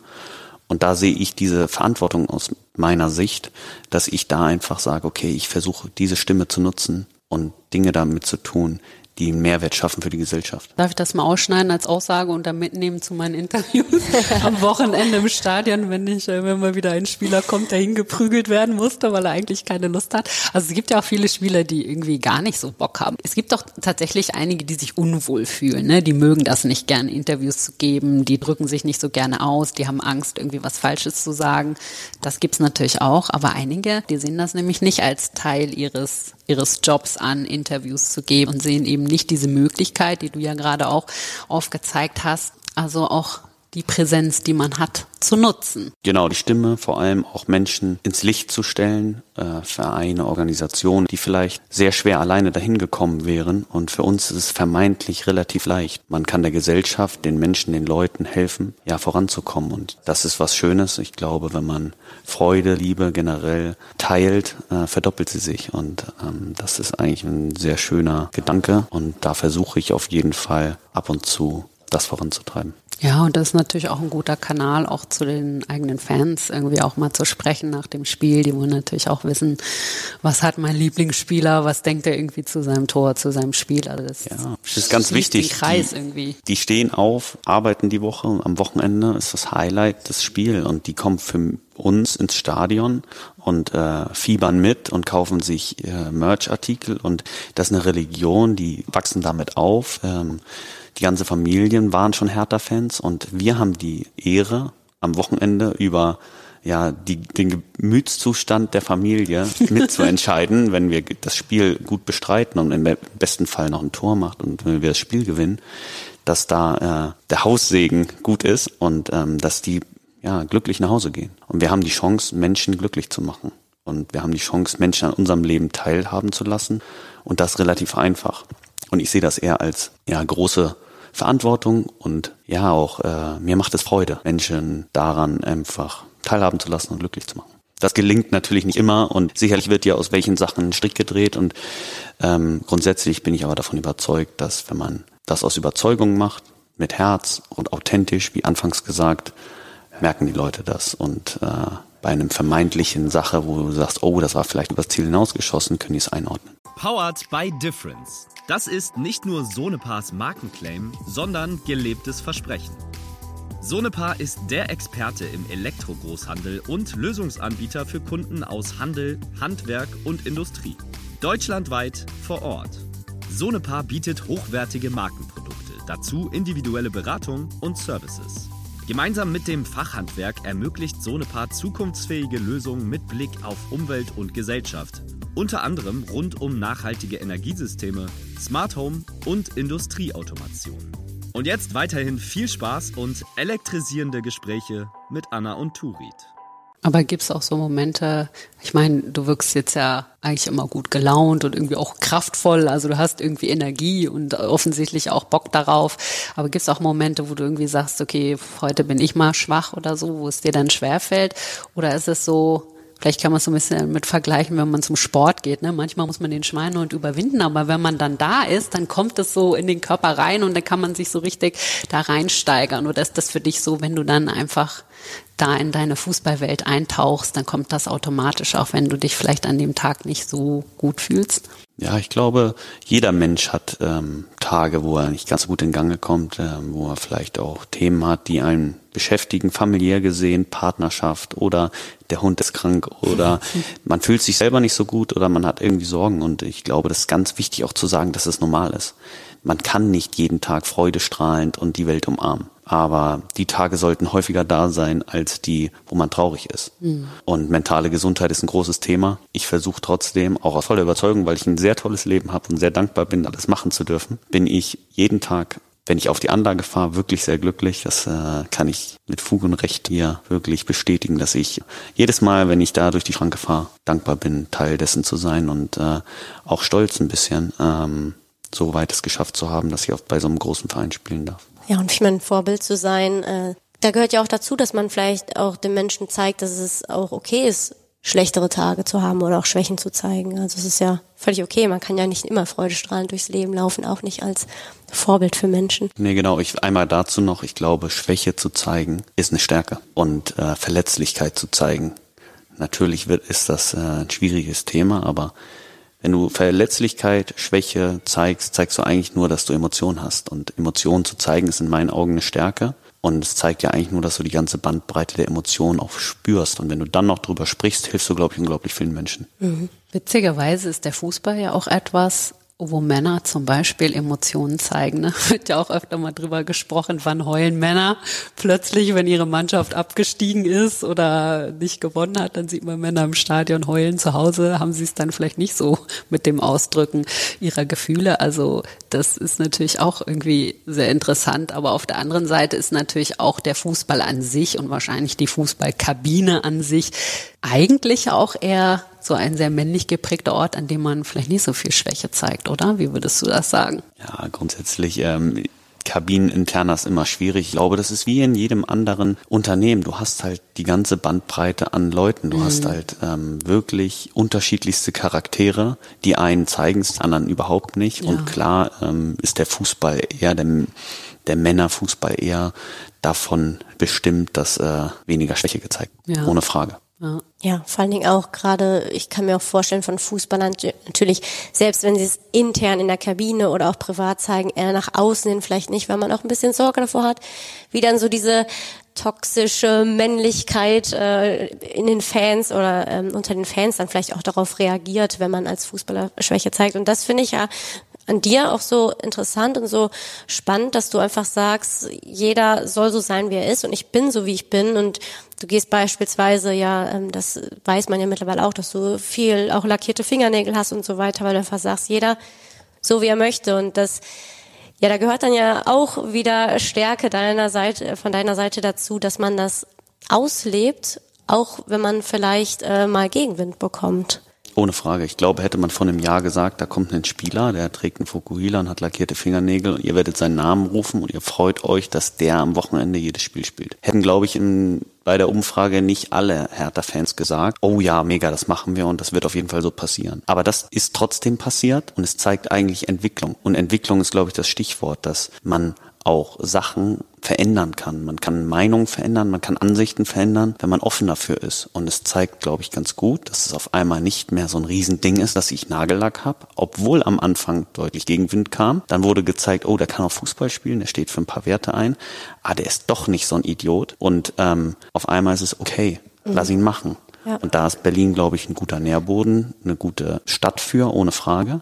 B: Und da sehe ich diese Verantwortung aus meiner Sicht, dass ich da einfach sage, okay, ich versuche diese Stimme zu nutzen und Dinge damit zu tun, die einen Mehrwert schaffen für die Gesellschaft.
C: Darf ich das mal ausschneiden als Aussage und dann mitnehmen zu meinen Interviews am Wochenende im Stadion, wenn ich, äh, wenn mal wieder ein Spieler kommt, der hingeprügelt werden musste, weil er eigentlich keine Lust hat. Also es gibt ja auch viele Spieler, die irgendwie gar nicht so Bock haben. Es gibt doch tatsächlich einige, die sich unwohl fühlen, ne? Die mögen das nicht gerne, Interviews zu geben, die drücken sich nicht so gerne aus, die haben Angst, irgendwie was Falsches zu sagen. Das gibt's natürlich auch, aber einige, die sehen das nämlich nicht als Teil ihres ihres Jobs an, Interviews zu geben und sehen eben nicht diese Möglichkeit, die du ja gerade auch aufgezeigt hast. Also auch die Präsenz, die man hat, zu nutzen.
B: Genau, die Stimme vor allem auch Menschen ins Licht zu stellen, äh, Vereine, Organisationen, die vielleicht sehr schwer alleine dahin gekommen wären. Und für uns ist es vermeintlich relativ leicht. Man kann der Gesellschaft, den Menschen, den Leuten helfen, ja, voranzukommen. Und das ist was Schönes. Ich glaube, wenn man Freude, Liebe generell teilt, äh, verdoppelt sie sich. Und ähm, das ist eigentlich ein sehr schöner Gedanke. Und da versuche ich auf jeden Fall ab und zu das voranzutreiben.
C: Ja, und das ist natürlich auch ein guter Kanal, auch zu den eigenen Fans irgendwie auch mal zu sprechen nach dem Spiel. Die wollen natürlich auch wissen, was hat mein Lieblingsspieler, was denkt er irgendwie zu seinem Tor, zu seinem Spiel. Also das,
B: ja, das ist ganz wichtig.
C: Den Kreis die, irgendwie.
B: die stehen auf, arbeiten die Woche und am Wochenende ist das Highlight das Spiel und die kommen für uns ins Stadion und äh, fiebern mit und kaufen sich äh, Merch-Artikel und das ist eine Religion, die wachsen damit auf. Ähm, die ganze Familien waren schon Hertha-Fans und wir haben die Ehre, am Wochenende über ja, die, den Gemütszustand der Familie mitzuentscheiden, wenn wir das Spiel gut bestreiten und im besten Fall noch ein Tor macht und wenn wir das Spiel gewinnen, dass da äh, der Haussegen gut ist und ähm, dass die ja glücklich nach Hause gehen. Und wir haben die Chance, Menschen glücklich zu machen. Und wir haben die Chance, Menschen an unserem Leben teilhaben zu lassen. Und das relativ einfach. Und ich sehe das eher als ja große Verantwortung und ja auch äh, mir macht es Freude, Menschen daran einfach teilhaben zu lassen und glücklich zu machen. Das gelingt natürlich nicht immer und sicherlich wird ja aus welchen Sachen ein Strick gedreht und ähm, grundsätzlich bin ich aber davon überzeugt, dass wenn man das aus Überzeugung macht, mit Herz und authentisch, wie anfangs gesagt, merken die Leute das und äh, bei einem vermeintlichen Sache, wo du sagst, oh, das war vielleicht übers Ziel hinausgeschossen, können die es einordnen.
D: Powered by Difference. Das ist nicht nur Sonepars Markenclaim, sondern gelebtes Versprechen. Sonepar ist der Experte im Elektrogroßhandel und Lösungsanbieter für Kunden aus Handel, Handwerk und Industrie. Deutschlandweit vor Ort. Sonepar bietet hochwertige Markenprodukte, dazu individuelle Beratung und Services. Gemeinsam mit dem Fachhandwerk ermöglicht Sonepar zukunftsfähige Lösungen mit Blick auf Umwelt und Gesellschaft unter anderem rund um nachhaltige Energiesysteme, Smart Home und Industrieautomation. Und jetzt weiterhin viel Spaß und elektrisierende Gespräche mit Anna und Turit.
C: Aber gibt es auch so Momente, ich meine, du wirkst jetzt ja eigentlich immer gut gelaunt und irgendwie auch kraftvoll, also du hast irgendwie Energie und offensichtlich auch Bock darauf. Aber gibt es auch Momente, wo du irgendwie sagst, okay, heute bin ich mal schwach oder so, wo es dir dann schwerfällt? Oder ist es so, Vielleicht kann man es so ein bisschen mit vergleichen, wenn man zum Sport geht. Ne? Manchmal muss man den Schweinehund überwinden, aber wenn man dann da ist, dann kommt es so in den Körper rein und dann kann man sich so richtig da reinsteigern. Oder ist das für dich so, wenn du dann einfach da in deine Fußballwelt eintauchst, dann kommt das automatisch, auch wenn du dich vielleicht an dem Tag nicht so gut fühlst?
B: Ja, ich glaube, jeder Mensch hat ähm, Tage, wo er nicht ganz so gut in Gange kommt, äh, wo er vielleicht auch Themen hat, die einen beschäftigen, familiär gesehen, Partnerschaft oder der Hund ist krank oder man fühlt sich selber nicht so gut oder man hat irgendwie Sorgen. Und ich glaube, das ist ganz wichtig auch zu sagen, dass es normal ist. Man kann nicht jeden Tag freudestrahlend und die Welt umarmen. Aber die Tage sollten häufiger da sein als die, wo man traurig ist. Mhm. Und mentale Gesundheit ist ein großes Thema. Ich versuche trotzdem, auch aus voller Überzeugung, weil ich ein sehr tolles Leben habe und sehr dankbar bin, alles machen zu dürfen, bin ich jeden Tag wenn ich auf die Anlage fahre, wirklich sehr glücklich. Das äh, kann ich mit Fug und Recht hier wirklich bestätigen, dass ich jedes Mal, wenn ich da durch die Schranke fahre, dankbar bin, Teil dessen zu sein und äh, auch stolz ein bisschen, ähm, so weit es geschafft zu haben, dass ich auch bei so einem großen Verein spielen darf.
A: Ja, und ich meine, Vorbild zu sein, äh, da gehört ja auch dazu, dass man vielleicht auch den Menschen zeigt, dass es auch okay ist, schlechtere Tage zu haben oder auch Schwächen zu zeigen. Also es ist ja völlig okay. Man kann ja nicht immer freudestrahlend durchs Leben laufen, auch nicht als Vorbild für Menschen.
B: Nee, genau. Ich einmal dazu noch, ich glaube, Schwäche zu zeigen ist eine Stärke und äh, Verletzlichkeit zu zeigen. Natürlich wird, ist das äh, ein schwieriges Thema, aber wenn du Verletzlichkeit, Schwäche zeigst, zeigst du eigentlich nur, dass du Emotionen hast. Und Emotionen zu zeigen ist in meinen Augen eine Stärke. Und es zeigt ja eigentlich nur, dass du die ganze Bandbreite der Emotionen auch spürst. Und wenn du dann noch drüber sprichst, hilfst du, glaube ich, unglaublich vielen Menschen.
C: Mhm. Witzigerweise ist der Fußball ja auch etwas, wo Männer zum Beispiel Emotionen zeigen. Ne? Wird ja auch öfter mal drüber gesprochen, wann heulen Männer plötzlich, wenn ihre Mannschaft abgestiegen ist oder nicht gewonnen hat, dann sieht man Männer im Stadion heulen. Zu Hause haben sie es dann vielleicht nicht so mit dem Ausdrücken ihrer Gefühle. Also das ist natürlich auch irgendwie sehr interessant. Aber auf der anderen Seite ist natürlich auch der Fußball an sich und wahrscheinlich die Fußballkabine an sich eigentlich auch eher so ein sehr männlich geprägter Ort, an dem man vielleicht nicht so viel Schwäche zeigt, oder? Wie würdest du das sagen?
B: Ja, grundsätzlich. Ähm Kabineninterner ist immer schwierig. Ich glaube, das ist wie in jedem anderen Unternehmen. Du hast halt die ganze Bandbreite an Leuten. Du mhm. hast halt ähm, wirklich unterschiedlichste Charaktere. Die einen zeigen es, anderen überhaupt nicht. Ja. Und klar ähm, ist der Fußball eher der, der Männerfußball eher davon bestimmt, dass äh, weniger Schwäche gezeigt. Ja. Ohne Frage.
A: Ja. Ja, vor allen Dingen auch gerade, ich kann mir auch vorstellen von Fußballern natürlich, selbst wenn sie es intern in der Kabine oder auch privat zeigen, eher nach außen hin vielleicht nicht, weil man auch ein bisschen Sorge davor hat, wie dann so diese toxische Männlichkeit äh, in den Fans oder ähm, unter den Fans dann vielleicht auch darauf reagiert, wenn man als Fußballer Schwäche zeigt. Und das finde ich ja an dir auch so interessant und so spannend, dass du einfach sagst, jeder soll so sein, wie er ist und ich bin so, wie ich bin und du gehst beispielsweise ja, ähm, das weiß man ja mittlerweile auch, dass du viel auch lackierte Fingernägel hast und so weiter, weil du einfach sagst, jeder so, wie er möchte und das ja, da gehört dann ja auch wieder Stärke deiner Seite, von deiner Seite dazu, dass man das auslebt, auch wenn man vielleicht äh, mal Gegenwind bekommt.
B: Ohne Frage. Ich glaube, hätte man vor einem Jahr gesagt, da kommt ein Spieler, der trägt einen Fukuhila und hat lackierte Fingernägel und ihr werdet seinen Namen rufen und ihr freut euch, dass der am Wochenende jedes Spiel spielt. Hätten, glaube ich, in, bei der Umfrage nicht alle Hertha-Fans gesagt, oh ja, mega, das machen wir und das wird auf jeden Fall so passieren. Aber das ist trotzdem passiert und es zeigt eigentlich Entwicklung. Und Entwicklung ist, glaube ich, das Stichwort, dass man auch Sachen verändern kann. Man kann Meinungen verändern, man kann Ansichten verändern, wenn man offen dafür ist. Und es zeigt, glaube ich, ganz gut, dass es auf einmal nicht mehr so ein Riesending ist, dass ich Nagellack habe, obwohl am Anfang deutlich Gegenwind kam. Dann wurde gezeigt, oh, der kann auch Fußball spielen, der steht für ein paar Werte ein. Ah, der ist doch nicht so ein Idiot. Und ähm, auf einmal ist es okay, lass ihn machen. Ja. Und da ist Berlin, glaube ich, ein guter Nährboden, eine gute Stadt für, ohne Frage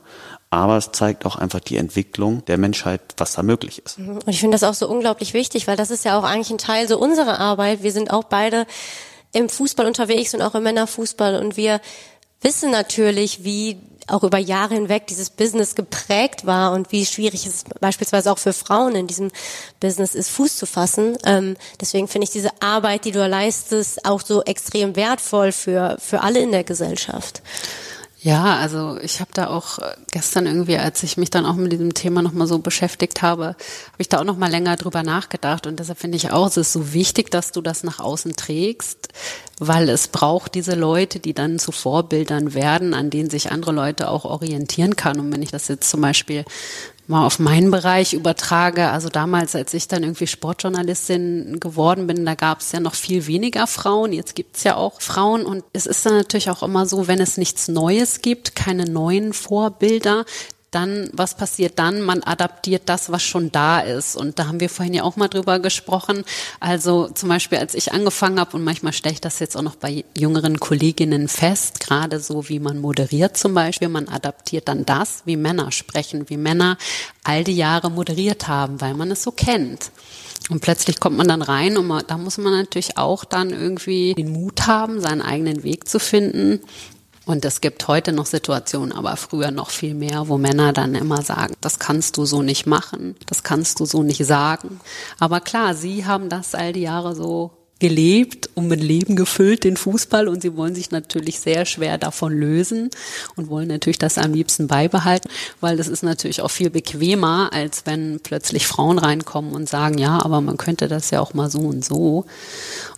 B: aber es zeigt auch einfach die Entwicklung der Menschheit, was da möglich ist.
A: Mhm. Und ich finde das auch so unglaublich wichtig, weil das ist ja auch eigentlich ein Teil so unserer Arbeit. Wir sind auch beide im Fußball unterwegs und auch im Männerfußball und wir wissen natürlich, wie auch über Jahre hinweg dieses Business geprägt war und wie schwierig es beispielsweise auch für Frauen in diesem Business ist, Fuß zu fassen. Ähm, deswegen finde ich diese Arbeit, die du leistest, auch so extrem wertvoll für, für alle in der Gesellschaft.
C: Ja, also ich habe da auch äh, gestern irgendwie, als ich mich dann auch mit diesem Thema nochmal so beschäftigt habe, habe ich da auch nochmal länger drüber nachgedacht. Und deshalb finde ich auch, es ist so wichtig, dass du das nach außen trägst, weil es braucht diese Leute, die dann zu Vorbildern werden, an denen sich andere Leute auch orientieren kann. Und wenn ich das jetzt zum Beispiel mal auf meinen Bereich übertrage, also damals, als ich dann irgendwie Sportjournalistin geworden bin, da gab es ja noch viel weniger Frauen. Jetzt gibt es ja auch Frauen und es ist dann natürlich auch immer so, wenn es nichts Neues gibt, keine neuen Vorbilder, dann, was passiert dann? Man adaptiert das, was schon da ist. Und da haben wir vorhin ja auch mal drüber gesprochen. Also zum Beispiel, als ich angefangen habe, und manchmal stelle ich das jetzt auch noch bei jüngeren Kolleginnen fest, gerade so wie man moderiert zum Beispiel, man adaptiert dann das, wie Männer sprechen, wie Männer all die Jahre moderiert haben, weil man es so kennt. Und plötzlich kommt man dann rein und man, da muss man natürlich auch dann irgendwie den Mut haben, seinen eigenen Weg zu finden und es gibt heute noch Situationen, aber früher noch viel mehr, wo Männer dann immer sagen, das kannst du so nicht machen, das kannst du so nicht sagen. Aber klar, sie haben das all die Jahre so gelebt und mit Leben gefüllt, den Fußball, und sie wollen sich natürlich sehr schwer davon lösen und wollen natürlich das am liebsten beibehalten, weil das ist natürlich auch viel bequemer, als wenn plötzlich Frauen reinkommen und sagen, ja, aber man könnte das ja auch mal so und so.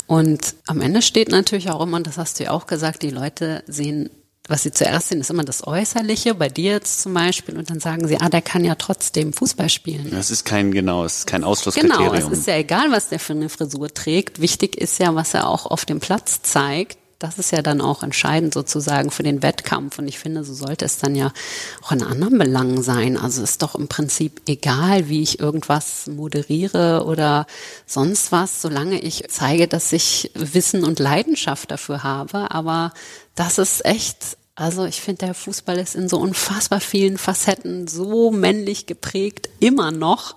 C: Und am Ende steht natürlich auch immer, und das hast du ja auch gesagt, die Leute sehen was sie zuerst sehen, ist immer das Äußerliche, bei dir jetzt zum Beispiel, und dann sagen sie, ah, der kann ja trotzdem Fußball spielen.
B: Das ist kein, genau, es ist kein Ausschlusskriterium.
C: Genau, es ist ja egal, was der für eine Frisur trägt. Wichtig ist ja, was er auch auf dem Platz zeigt. Das ist ja dann auch entscheidend sozusagen für den Wettkampf. Und ich finde, so sollte es dann ja auch in anderen Belangen sein. Also es ist doch im Prinzip egal, wie ich irgendwas moderiere oder sonst was, solange ich zeige, dass ich Wissen und Leidenschaft dafür habe. Aber das ist echt Also ich finde, der Fußball ist in so unfassbar vielen Facetten so männlich geprägt, immer noch.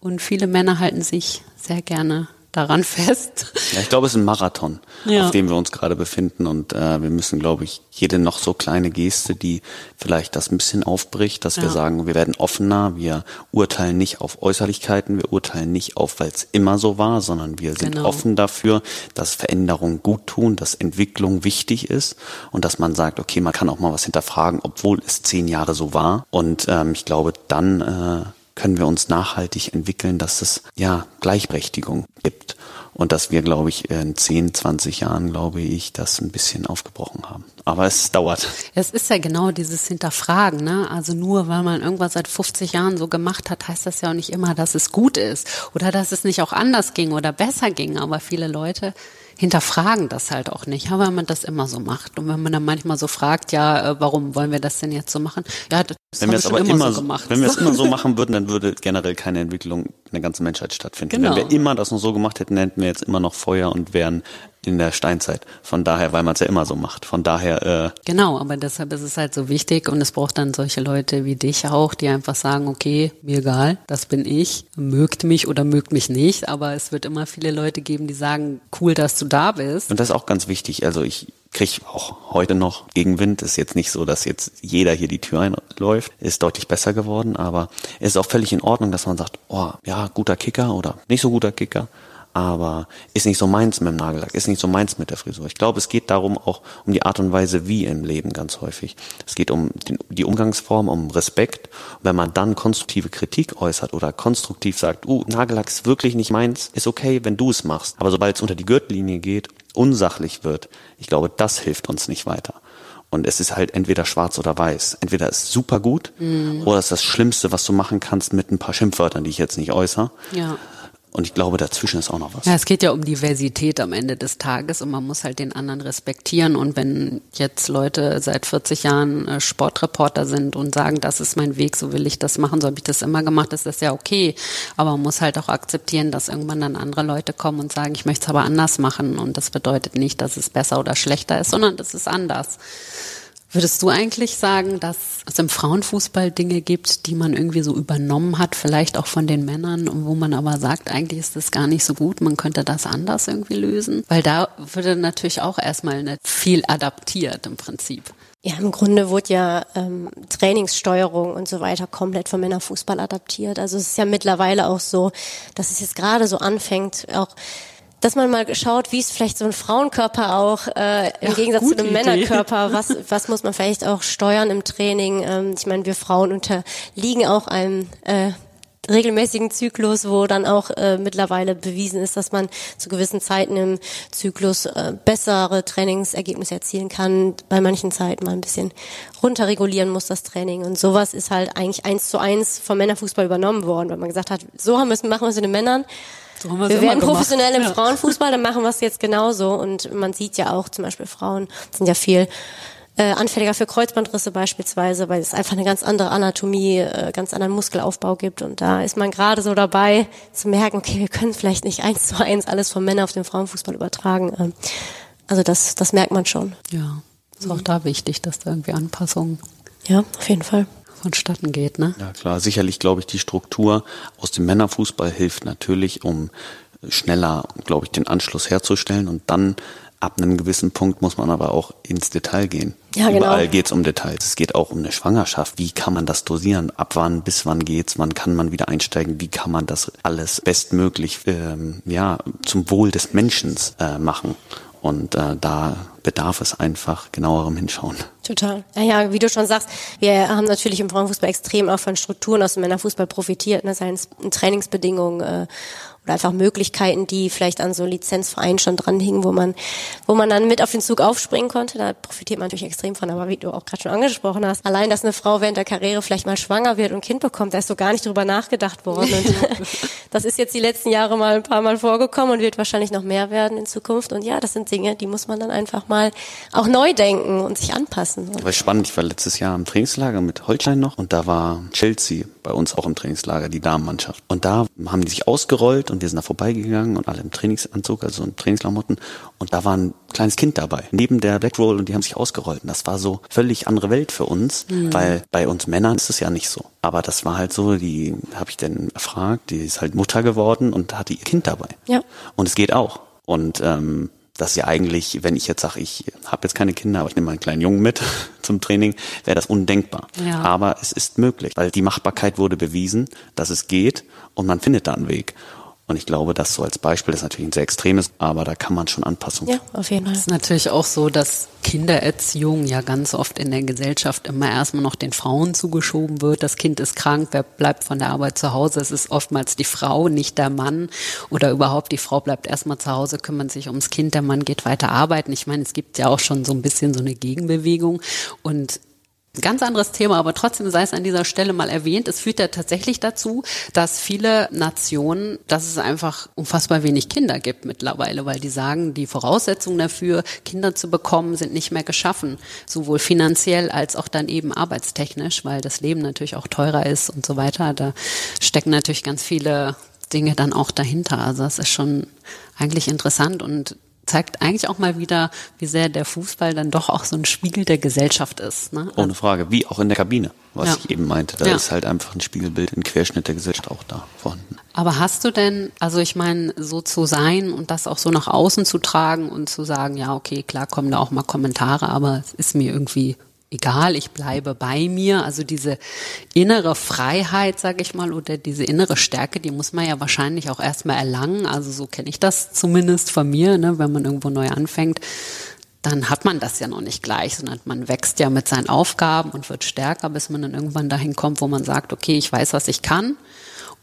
C: Und viele Männer halten sich sehr gerne daran fest.
B: Ja, ich glaube, es ist ein Marathon, ja. auf dem wir uns gerade befinden und äh, wir müssen, glaube ich, jede noch so kleine Geste, die vielleicht das ein bisschen aufbricht, dass ja. wir sagen, wir werden offener, wir urteilen nicht auf Äußerlichkeiten, wir urteilen nicht auf, weil es immer so war, sondern wir sind genau. offen dafür, dass Veränderungen gut tun, dass Entwicklung wichtig ist und dass man sagt, okay, man kann auch mal was hinterfragen, obwohl es zehn Jahre so war. Und ähm, ich glaube, dann äh, können wir uns nachhaltig entwickeln, dass es ja Gleichberechtigung gibt und dass wir, glaube ich, in 10, 20 Jahren, glaube ich, das ein bisschen aufgebrochen haben. Aber es dauert.
C: Es ist ja genau dieses Hinterfragen, ne? Also nur weil man irgendwas seit 50 Jahren so gemacht hat, heißt das ja auch nicht immer, dass es gut ist oder dass es nicht auch anders ging oder besser ging. Aber viele Leute hinterfragen das halt auch nicht, aber wenn man das immer so macht. Und wenn man dann manchmal so fragt, ja, äh, warum wollen wir das denn jetzt so machen? Ja, das
B: wenn wir es aber immer, immer so gemacht. Wenn wir es immer so machen würden, dann würde generell keine Entwicklung in der ganzen Menschheit stattfinden. Genau. Wenn wir immer das noch so gemacht hätten, hätten wir jetzt immer noch Feuer und wären in der Steinzeit. Von daher, weil man es ja immer so macht. Von daher. Äh
C: genau, aber deshalb ist es halt so wichtig und es braucht dann solche Leute wie dich auch, die einfach sagen, okay, mir egal, das bin ich, mögt mich oder mögt mich nicht, aber es wird immer viele Leute geben, die sagen, cool, dass du da bist.
B: Und das ist auch ganz wichtig. Also ich kriege auch heute noch Gegenwind. Ist jetzt nicht so, dass jetzt jeder hier die Tür einläuft. Ist deutlich besser geworden, aber es ist auch völlig in Ordnung, dass man sagt, oh, ja, guter Kicker oder nicht so guter Kicker aber ist nicht so meins mit dem Nagellack, ist nicht so meins mit der Frisur. Ich glaube, es geht darum auch um die Art und Weise, wie im Leben ganz häufig. Es geht um den, die Umgangsform, um Respekt. Und wenn man dann konstruktive Kritik äußert oder konstruktiv sagt, uh, Nagellack ist wirklich nicht meins, ist okay, wenn du es machst. Aber sobald es unter die Gürtellinie geht, unsachlich wird, ich glaube, das hilft uns nicht weiter. Und es ist halt entweder schwarz oder weiß. Entweder ist super gut mm. oder ist das Schlimmste, was du machen kannst mit ein paar Schimpfwörtern, die ich jetzt nicht äußere.
C: Ja.
B: Und ich glaube, dazwischen ist auch noch was.
C: Ja, es geht ja um Diversität am Ende des Tages und man muss halt den anderen respektieren. Und wenn jetzt Leute seit 40 Jahren äh, Sportreporter sind und sagen, das ist mein Weg, so will ich das machen, so habe ich das immer gemacht, ist das ja okay. Aber man muss halt auch akzeptieren, dass irgendwann dann andere Leute kommen und sagen, ich möchte es aber anders machen. Und das bedeutet nicht, dass es besser oder schlechter ist, sondern das ist anders. Würdest du eigentlich sagen, dass es im Frauenfußball Dinge gibt, die man irgendwie so übernommen hat, vielleicht auch von den Männern, wo man aber sagt, eigentlich ist das gar nicht so gut, man könnte das anders irgendwie lösen? Weil da würde natürlich auch erstmal nicht viel adaptiert im Prinzip.
A: Ja, im Grunde wurde ja ähm, Trainingssteuerung und so weiter komplett vom Männerfußball adaptiert. Also es ist ja mittlerweile auch so, dass es jetzt gerade so anfängt, auch dass man mal schaut, wie ist vielleicht so ein Frauenkörper auch äh, im ja, Gegensatz zu einem Idee. Männerkörper. Was, was muss man vielleicht auch steuern im Training? Ähm, ich meine, wir Frauen unterliegen auch einem äh, regelmäßigen Zyklus, wo dann auch äh, mittlerweile bewiesen ist, dass man zu gewissen Zeiten im Zyklus äh, bessere Trainingsergebnisse erzielen kann, bei manchen Zeiten mal ein bisschen runterregulieren muss das Training und sowas ist halt eigentlich eins zu eins vom Männerfußball übernommen worden, weil man gesagt hat, so haben wir es, machen wir es in den Männern, wir werden professionell im ja. Frauenfußball, dann machen wir es jetzt genauso. Und man sieht ja auch, zum Beispiel Frauen sind ja viel äh, anfälliger für Kreuzbandrisse beispielsweise, weil es einfach eine ganz andere Anatomie, äh, ganz anderen Muskelaufbau gibt. Und da ist man gerade so dabei zu merken, okay, wir können vielleicht nicht eins zu eins alles von Männern auf den Frauenfußball übertragen. Ähm, also das, das merkt man schon.
C: Ja, ist auch da wichtig, dass da irgendwie Anpassungen.
A: Ja, auf jeden Fall
C: vonstatten geht, ne?
B: Ja klar, sicherlich glaube ich, die Struktur aus dem Männerfußball hilft natürlich, um schneller, glaube ich, den Anschluss herzustellen und dann ab einem gewissen Punkt muss man aber auch ins Detail gehen. Ja, genau. Überall geht es um Details. Es geht auch um eine Schwangerschaft. Wie kann man das dosieren? Ab wann, bis wann geht's? Wann kann man wieder einsteigen? Wie kann man das alles bestmöglich ähm, ja, zum Wohl des Menschen äh, machen? Und äh, da bedarf es einfach genauerem Hinschauen.
A: Total. Ja, ja, wie du schon sagst, wir haben natürlich im Frauenfußball extrem auch von Strukturen aus dem Männerfußball profitiert, ne, seien es Trainingsbedingungen äh, oder einfach Möglichkeiten, die vielleicht an so Lizenzvereinen schon dranhingen, wo man, wo man dann mit auf den Zug aufspringen konnte. Da profitiert man natürlich extrem von. Aber wie du auch gerade schon angesprochen hast, allein, dass eine Frau während der Karriere vielleicht mal schwanger wird und ein Kind bekommt, da ist so gar nicht drüber nachgedacht worden. Und das ist jetzt die letzten Jahre mal ein paar Mal vorgekommen und wird wahrscheinlich noch mehr werden in Zukunft. Und ja, das sind Dinge, die muss man dann einfach mal auch neu denken und sich anpassen.
B: Das war spannend. Ich war letztes Jahr im Trainingslager mit Holstein noch und da war Chelsea bei uns auch im Trainingslager, die Damenmannschaft. Und da haben die sich ausgerollt und wir sind da vorbeigegangen und alle im Trainingsanzug, also in Trainingsklamotten. Und da war ein kleines Kind dabei, neben der Blackroll und die haben sich ausgerollt. Und das war so völlig andere Welt für uns, mhm. weil bei uns Männern ist es ja nicht so. Aber das war halt so, die habe ich dann erfragt, die ist halt Mutter geworden und hatte ihr Kind dabei. Ja. Und es geht auch. Und ähm, das ist ja eigentlich, wenn ich jetzt sage, ich habe jetzt keine Kinder, aber ich nehme meinen kleinen Jungen mit zum Training, wäre das undenkbar. Ja. Aber es ist möglich, weil die Machbarkeit wurde bewiesen, dass es geht und man findet da einen Weg. Und ich glaube, das so als Beispiel ist natürlich ein sehr extremes, aber da kann man schon Anpassungen.
C: Ja, auf jeden Fall. Es ist natürlich auch so, dass Kindererziehung ja ganz oft in der Gesellschaft immer erstmal noch den Frauen zugeschoben wird. Das Kind ist krank, wer bleibt von der Arbeit zu Hause? Es ist oftmals die Frau, nicht der Mann. Oder überhaupt die Frau bleibt erstmal zu Hause, kümmert sich ums Kind, der Mann geht weiter arbeiten. Ich meine, es gibt ja auch schon so ein bisschen so eine Gegenbewegung. Und Ganz anderes Thema, aber trotzdem sei es an dieser Stelle mal erwähnt. Es führt ja tatsächlich dazu, dass viele Nationen, dass es einfach unfassbar wenig Kinder gibt mittlerweile, weil die sagen, die Voraussetzungen dafür, Kinder zu bekommen, sind nicht mehr geschaffen. Sowohl finanziell als auch dann eben arbeitstechnisch, weil das Leben natürlich auch teurer ist und so weiter. Da stecken natürlich ganz viele Dinge dann auch dahinter. Also das ist schon eigentlich interessant und zeigt eigentlich auch mal wieder, wie sehr der Fußball dann doch auch so ein Spiegel der Gesellschaft ist. Ne?
B: Ohne Frage, wie auch in der Kabine, was ja. ich eben meinte. Da ja. ist halt einfach ein Spiegelbild, ein Querschnitt der Gesellschaft auch da vorhanden.
C: Aber hast du denn, also ich meine, so zu sein und das auch so nach außen zu tragen und zu sagen, ja, okay, klar kommen da auch mal Kommentare, aber es ist mir irgendwie egal, ich bleibe bei mir. Also diese innere Freiheit, sage ich mal, oder diese innere Stärke, die muss man ja wahrscheinlich auch erstmal erlangen. Also so kenne ich das zumindest von mir, ne? wenn man irgendwo neu anfängt. Dann hat man das ja noch nicht gleich, sondern man wächst ja mit seinen Aufgaben und wird stärker, bis man dann irgendwann dahin kommt, wo man sagt, okay, ich weiß, was ich kann.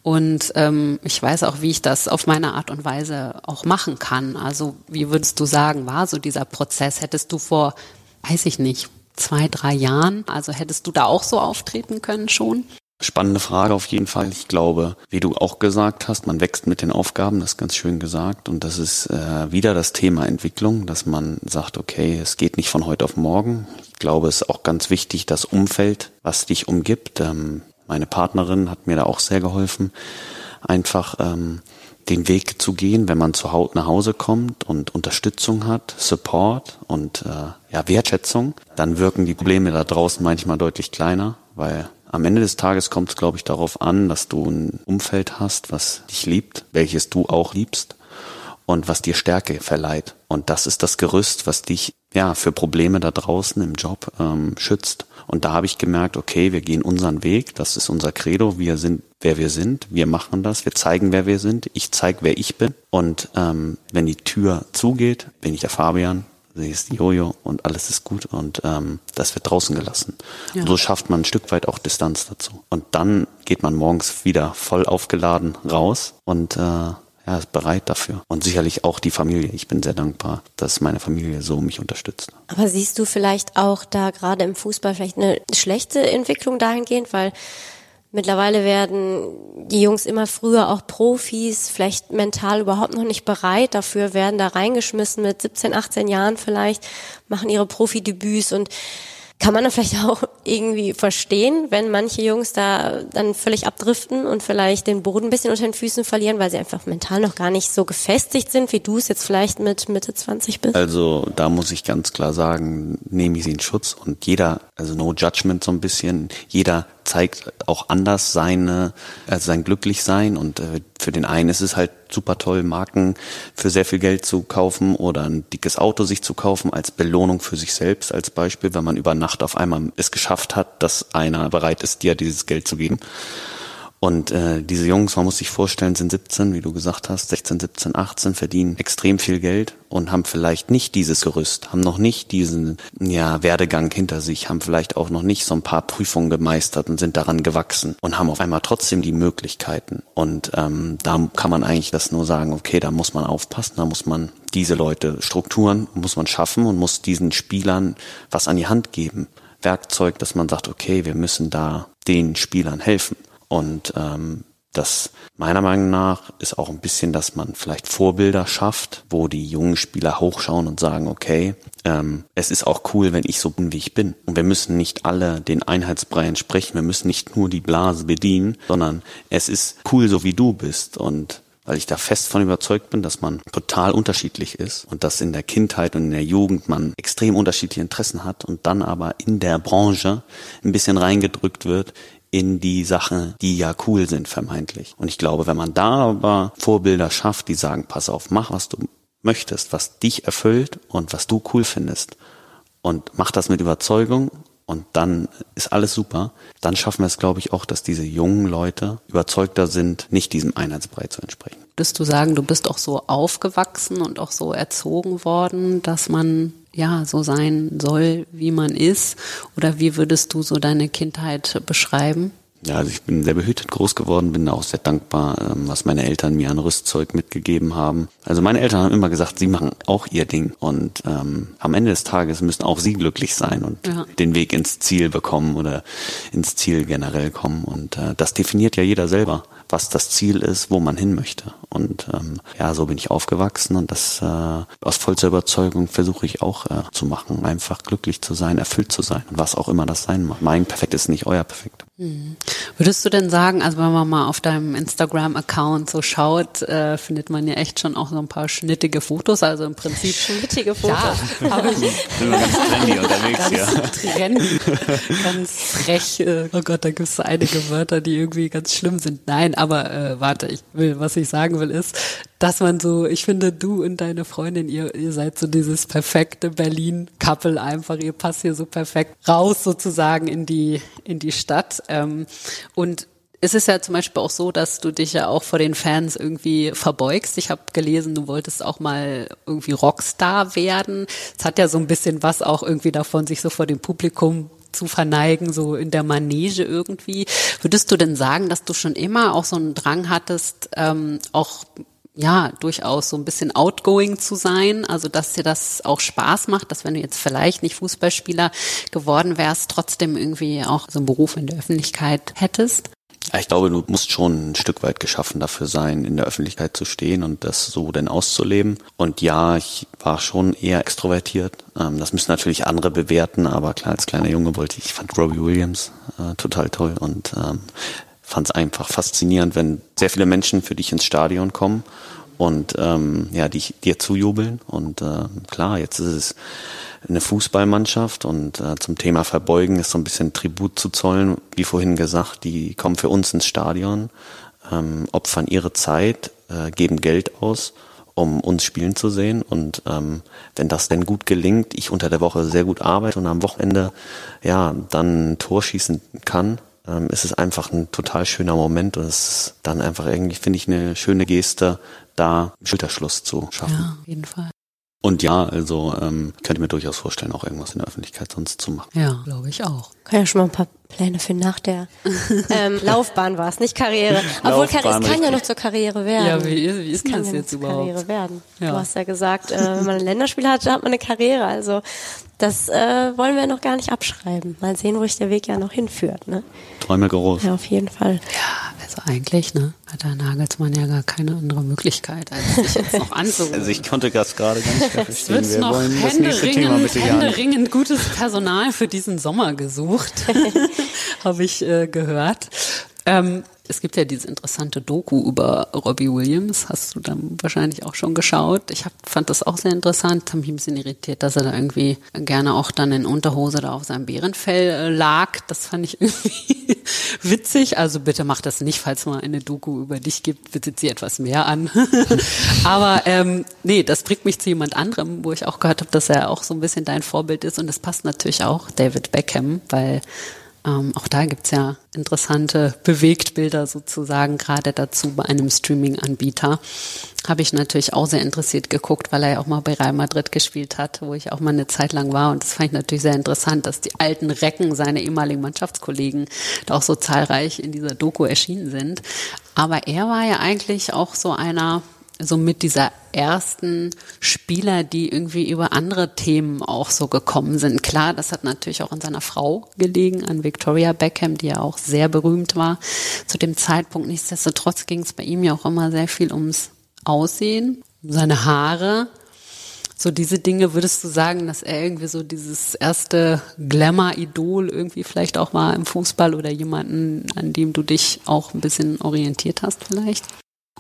C: Und ähm, ich weiß auch, wie ich das auf meine Art und Weise auch machen kann. Also wie würdest du sagen, war so dieser Prozess? Hättest du vor, weiß ich nicht, zwei, drei Jahren? Also hättest du da auch so auftreten können schon?
B: Spannende Frage auf jeden Fall. Ich glaube, wie du auch gesagt hast, man wächst mit den Aufgaben, das ist ganz schön gesagt. Und das ist äh, wieder das Thema Entwicklung, dass man sagt, okay, es geht nicht von heute auf morgen. Ich glaube, es ist auch ganz wichtig, das Umfeld, was dich umgibt. Ähm, meine Partnerin hat mir da auch sehr geholfen. Einfach ähm, den Weg zu gehen, wenn man zu Hause nach Hause kommt und Unterstützung hat, Support und äh, ja, Wertschätzung, dann wirken die Probleme da draußen manchmal deutlich kleiner, weil am Ende des Tages kommt es, glaube ich, darauf an, dass du ein Umfeld hast, was dich liebt, welches du auch liebst und was dir Stärke verleiht. Und das ist das Gerüst, was dich ja für Probleme da draußen im Job ähm, schützt. Und da habe ich gemerkt, okay, wir gehen unseren Weg, das ist unser Credo, wir sind, wer wir sind, wir machen das, wir zeigen, wer wir sind, ich zeige, wer ich bin. Und ähm, wenn die Tür zugeht, bin ich der Fabian, sie ist die Jojo und alles ist gut und ähm, das wird draußen gelassen. Ja. Und so schafft man ein Stück weit auch Distanz dazu. Und dann geht man morgens wieder voll aufgeladen raus und äh, ja, ist bereit dafür. Und sicherlich auch die Familie. Ich bin sehr dankbar, dass meine Familie so mich unterstützt.
A: Aber siehst du vielleicht auch da gerade im Fußball vielleicht eine schlechte Entwicklung dahingehend, weil Mittlerweile werden die Jungs immer früher auch Profis, vielleicht mental überhaupt noch nicht bereit dafür, werden da reingeschmissen mit 17, 18 Jahren vielleicht, machen ihre Profidebüts und kann man dann vielleicht auch irgendwie verstehen, wenn manche Jungs da dann völlig abdriften und vielleicht den Boden ein bisschen unter den Füßen verlieren, weil sie einfach mental noch gar nicht so gefestigt sind, wie du es jetzt vielleicht mit Mitte 20 bist?
B: Also da muss ich ganz klar sagen, nehme ich sie in Schutz und jeder, also no judgment so ein bisschen, jeder zeigt auch anders seine, also sein Glücklichsein und äh, für den einen ist es halt super toll, Marken für sehr viel Geld zu kaufen oder ein dickes Auto sich zu kaufen als Belohnung für sich selbst als Beispiel, wenn man über Nacht auf einmal es geschafft hat, dass einer bereit ist, dir dieses Geld zu geben. Und äh, diese Jungs, man muss sich vorstellen, sind 17, wie du gesagt hast, 16, 17, 18, verdienen extrem viel Geld und haben vielleicht nicht dieses Gerüst, haben noch nicht diesen ja, Werdegang hinter sich, haben vielleicht auch noch nicht so ein paar Prüfungen gemeistert und sind daran gewachsen und haben auf einmal trotzdem die Möglichkeiten. Und ähm, da kann man eigentlich das nur sagen, okay, da muss man aufpassen, da muss man diese Leute, Strukturen muss man schaffen und muss diesen Spielern was an die Hand geben. Werkzeug, dass man sagt, okay, wir müssen da den Spielern helfen. Und ähm, das meiner Meinung nach ist auch ein bisschen, dass man vielleicht Vorbilder schafft, wo die jungen Spieler hochschauen und sagen, okay, ähm, es ist auch cool, wenn ich so bin, wie ich bin. Und wir müssen nicht alle den Einheitsbrei entsprechen, wir müssen nicht nur die Blase bedienen, sondern es ist cool, so wie du bist. Und weil ich da fest von überzeugt bin, dass man total unterschiedlich ist und dass in der Kindheit und in der Jugend man extrem unterschiedliche Interessen hat und dann aber in der Branche ein bisschen reingedrückt wird in die Sachen, die ja cool sind vermeintlich. Und ich glaube, wenn man da aber Vorbilder schafft, die sagen, pass auf, mach, was du möchtest, was dich erfüllt und was du cool findest und mach das mit Überzeugung und dann ist alles super, dann schaffen wir es, glaube ich, auch, dass diese jungen Leute überzeugter sind, nicht diesem Einheitsbrei zu entsprechen.
C: Würdest du sagen, du bist auch so aufgewachsen und auch so erzogen worden, dass man ja so sein soll, wie man ist? Oder wie würdest du so deine Kindheit beschreiben?
B: Ja, also ich bin sehr behütet groß geworden, bin auch sehr dankbar, ähm, was meine Eltern mir an Rüstzeug mitgegeben haben. Also meine Eltern haben immer gesagt, sie machen auch ihr Ding und ähm, am Ende des Tages müssen auch sie glücklich sein und ja. den Weg ins Ziel bekommen oder ins Ziel generell kommen. Und äh, das definiert ja jeder selber, was das Ziel ist, wo man hin möchte. Und ähm, ja, so bin ich aufgewachsen und das äh, aus vollster Überzeugung versuche ich auch äh, zu machen, einfach glücklich zu sein, erfüllt zu sein, was auch immer das sein mag. Mein Perfekt ist nicht euer Perfekt.
C: Mhm. Würdest du denn sagen, also wenn man mal auf deinem Instagram-Account so schaut, äh, findet man ja echt schon auch so ein paar schnittige Fotos, also im Prinzip
A: schnittige Fotos.
C: Ja, habe ich. ganz trendy unterwegs, ganz ja. Trendy, ganz frech. Äh, oh Gott, da gibt es einige Wörter, die irgendwie ganz schlimm sind. Nein, aber äh, warte, ich will, was ich sagen will, ist, dass man so, ich finde, du und deine Freundin, ihr, ihr seid so dieses perfekte Berlin-Couple einfach. Ihr passt hier so perfekt raus sozusagen in die, in die Stadt. Ähm, und es ist ja zum Beispiel auch so, dass du dich ja auch vor den Fans irgendwie verbeugst. Ich habe gelesen, du wolltest auch mal irgendwie Rockstar werden. Es hat ja so ein bisschen was auch irgendwie davon, sich so vor dem Publikum zu verneigen, so in der Manege irgendwie. Würdest du denn sagen, dass du schon immer auch so einen Drang hattest, ähm, auch ja, durchaus so ein bisschen outgoing zu sein, also dass dir das auch Spaß macht, dass wenn du jetzt vielleicht nicht Fußballspieler geworden wärst, trotzdem irgendwie auch so einen Beruf in der Öffentlichkeit hättest?
B: Ich glaube, du musst schon ein Stück weit geschaffen dafür sein, in der Öffentlichkeit zu stehen und das so denn auszuleben. Und ja, ich war schon eher extrovertiert. Ähm, das müssen natürlich andere bewerten, aber klar, als kleiner Junge wollte ich, ich fand Robbie Williams äh, total toll und ähm, fand es einfach faszinierend, wenn sehr viele Menschen für dich ins Stadion kommen und ähm, ja, die, dir zujubeln. Und äh, klar, jetzt ist es eine Fußballmannschaft und äh, zum Thema Verbeugen ist so ein bisschen Tribut zu zollen, wie vorhin gesagt, die kommen für uns ins Stadion, ähm, opfern ihre Zeit, äh, geben Geld aus, um uns spielen zu sehen. Und ähm, wenn das denn gut gelingt, ich unter der Woche sehr gut arbeite und am Wochenende ja dann ein Tor schießen kann, ähm, ist es einfach ein total schöner Moment und es ist dann einfach irgendwie, finde ich, eine schöne Geste, da Schulterschluss zu schaffen.
C: Ja, auf jeden Fall.
B: Und ja, also ähm, könnte mir durchaus vorstellen, auch irgendwas in der Öffentlichkeit sonst zu machen.
C: Ja, glaube ich auch.
A: Kann ja schon mal ein paar Pläne für nach der ähm, Laufbahn war es, nicht Karriere. Obwohl kann, es kann richtig. ja noch zur Karriere werden.
C: Ja, wie, wie ist das jetzt überhaupt?
A: Karriere werden. Ja. Du hast ja gesagt, äh, wenn man ein Länderspiel hat, hat man eine Karriere. Also das äh, wollen wir noch gar nicht abschreiben. Mal sehen, wo sich der Weg ja noch hinführt. Ne?
B: Träume groß.
A: Ja, auf jeden Fall.
C: Ja, also eigentlich ne, hat der Nagelsmann ja gar keine andere Möglichkeit, als sich jetzt noch anzurufen.
B: Also ich konnte das gerade gar nicht verstehen.
C: Es wird noch wollen das nächste Thema bitte händeringend gutes Personal für diesen Sommer gesucht, habe ich äh, gehört. Ähm, es gibt ja diese interessante Doku über Robbie Williams, hast du dann wahrscheinlich auch schon geschaut. Ich hab, fand das auch sehr interessant, habe mich ein bisschen irritiert, dass er da irgendwie gerne auch dann in Unterhose da auf seinem Bärenfell äh, lag. Das fand ich irgendwie witzig. Also bitte mach das nicht, falls mal eine Doku über dich gibt, bitte zieh etwas mehr an. Aber ähm, nee, das bringt mich zu jemand anderem, wo ich auch gehört habe, dass er auch so ein bisschen dein Vorbild ist. Und das passt natürlich auch, David Beckham, weil ähm, auch da gibt's ja interessante Bewegtbilder sozusagen gerade dazu bei einem Streaming-Anbieter. Habe ich natürlich auch sehr interessiert geguckt, weil er ja auch mal bei Real Madrid gespielt hat, wo ich auch mal eine Zeit lang war. Und das fand ich natürlich sehr interessant, dass die alten Recken seiner ehemaligen Mannschaftskollegen da auch so zahlreich in dieser Doku erschienen sind. Aber er war ja eigentlich auch so einer, so mit dieser ersten Spieler, die irgendwie über andere Themen auch so gekommen sind. Klar, das hat natürlich auch an seiner Frau gelegen, an Victoria Beckham, die ja auch sehr berühmt war zu dem Zeitpunkt. Nichtsdestotrotz ging es bei ihm ja auch immer sehr viel ums Aussehen, um seine Haare. So diese Dinge würdest du sagen, dass er irgendwie so dieses erste Glamour-Idol irgendwie vielleicht auch war im Fußball oder jemanden, an dem du dich auch ein bisschen orientiert hast vielleicht?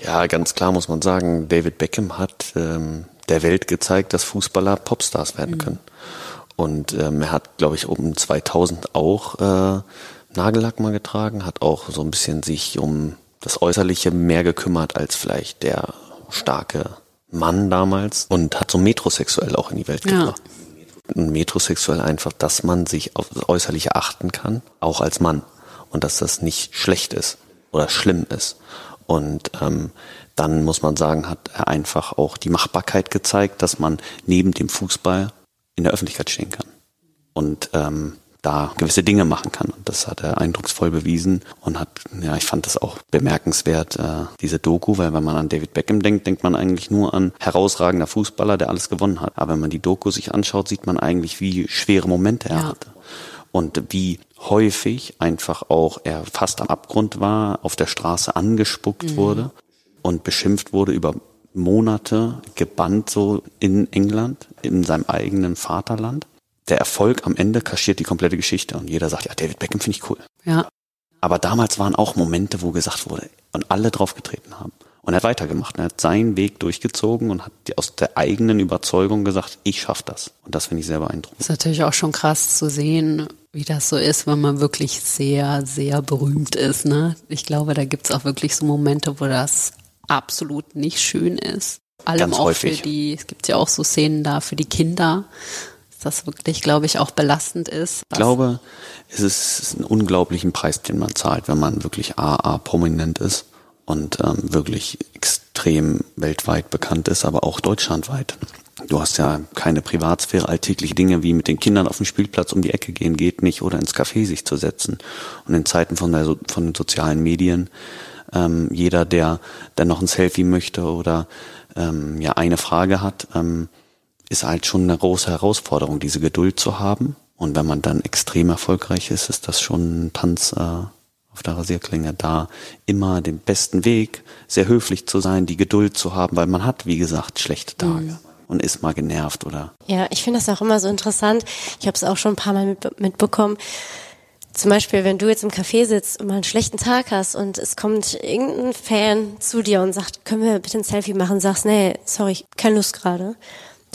B: Ja, ganz klar muss man sagen, David Beckham hat ähm, der Welt gezeigt, dass Fußballer Popstars werden mhm. können. Und ähm, er hat, glaube ich, um 2000 auch äh, Nagellack mal getragen, hat auch so ein bisschen sich um das Äußerliche mehr gekümmert als vielleicht der starke Mann damals und hat so metrosexuell auch in die Welt gebracht. Ja. Metrosexuell einfach, dass man sich auf das Äußerliche achten kann, auch als Mann. Und dass das nicht schlecht ist oder schlimm ist. Und ähm, dann muss man sagen, hat er einfach auch die Machbarkeit gezeigt, dass man neben dem Fußball in der Öffentlichkeit stehen kann und ähm, da gewisse Dinge machen kann. Und das hat er eindrucksvoll bewiesen und hat, ja, ich fand das auch bemerkenswert, äh, diese Doku, weil wenn man an David Beckham denkt, denkt man eigentlich nur an herausragender Fußballer, der alles gewonnen hat. Aber wenn man die Doku sich anschaut, sieht man eigentlich, wie schwere Momente er ja. hatte und wie häufig einfach auch er fast am Abgrund war, auf der Straße angespuckt mhm. wurde und beschimpft wurde über Monate, gebannt so in England, in seinem eigenen Vaterland. Der Erfolg am Ende kaschiert die komplette Geschichte und jeder sagt, ja, David Beckham finde ich cool.
C: Ja.
B: Aber damals waren auch Momente, wo gesagt wurde und alle draufgetreten haben. Und er hat weitergemacht. Er hat seinen Weg durchgezogen und hat aus der eigenen Überzeugung gesagt, ich schaffe das. Und das finde ich sehr beeindruckend.
C: Das ist natürlich auch schon krass zu sehen, wie das so ist, wenn man wirklich sehr, sehr berühmt ist. Ne? Ich glaube, da gibt es auch wirklich so Momente, wo das absolut nicht schön ist. Allem
B: Ganz
C: auch
B: häufig.
C: für die, es gibt ja auch so Szenen da für die Kinder, dass das wirklich, glaube ich, auch belastend ist.
B: Ich glaube, es ist ein unglaublichen Preis, den man zahlt, wenn man wirklich AA prominent ist und ähm, wirklich extrem weltweit bekannt ist, aber auch deutschlandweit. Du hast ja keine Privatsphäre, alltägliche Dinge wie mit den Kindern auf dem Spielplatz um die Ecke gehen geht nicht oder ins Café sich zu setzen. Und in Zeiten von, der, von den sozialen Medien, ähm, jeder, der, der noch ein Selfie möchte oder ähm, ja eine Frage hat, ähm, ist halt schon eine große Herausforderung, diese Geduld zu haben. Und wenn man dann extrem erfolgreich ist, ist das schon ein Tanz äh, auf der Rasierklinge da immer den besten Weg, sehr höflich zu sein, die Geduld zu haben, weil man hat, wie gesagt, schlechte Tage. Mhm. Und ist mal genervt oder.
A: Ja, ich finde das auch immer so interessant. Ich habe es auch schon ein paar Mal mit, mitbekommen. Zum Beispiel, wenn du jetzt im Café sitzt und mal einen schlechten Tag hast und es kommt irgendein Fan zu dir und sagt, können wir bitte ein Selfie machen, sagst, nee, sorry, keine Lust gerade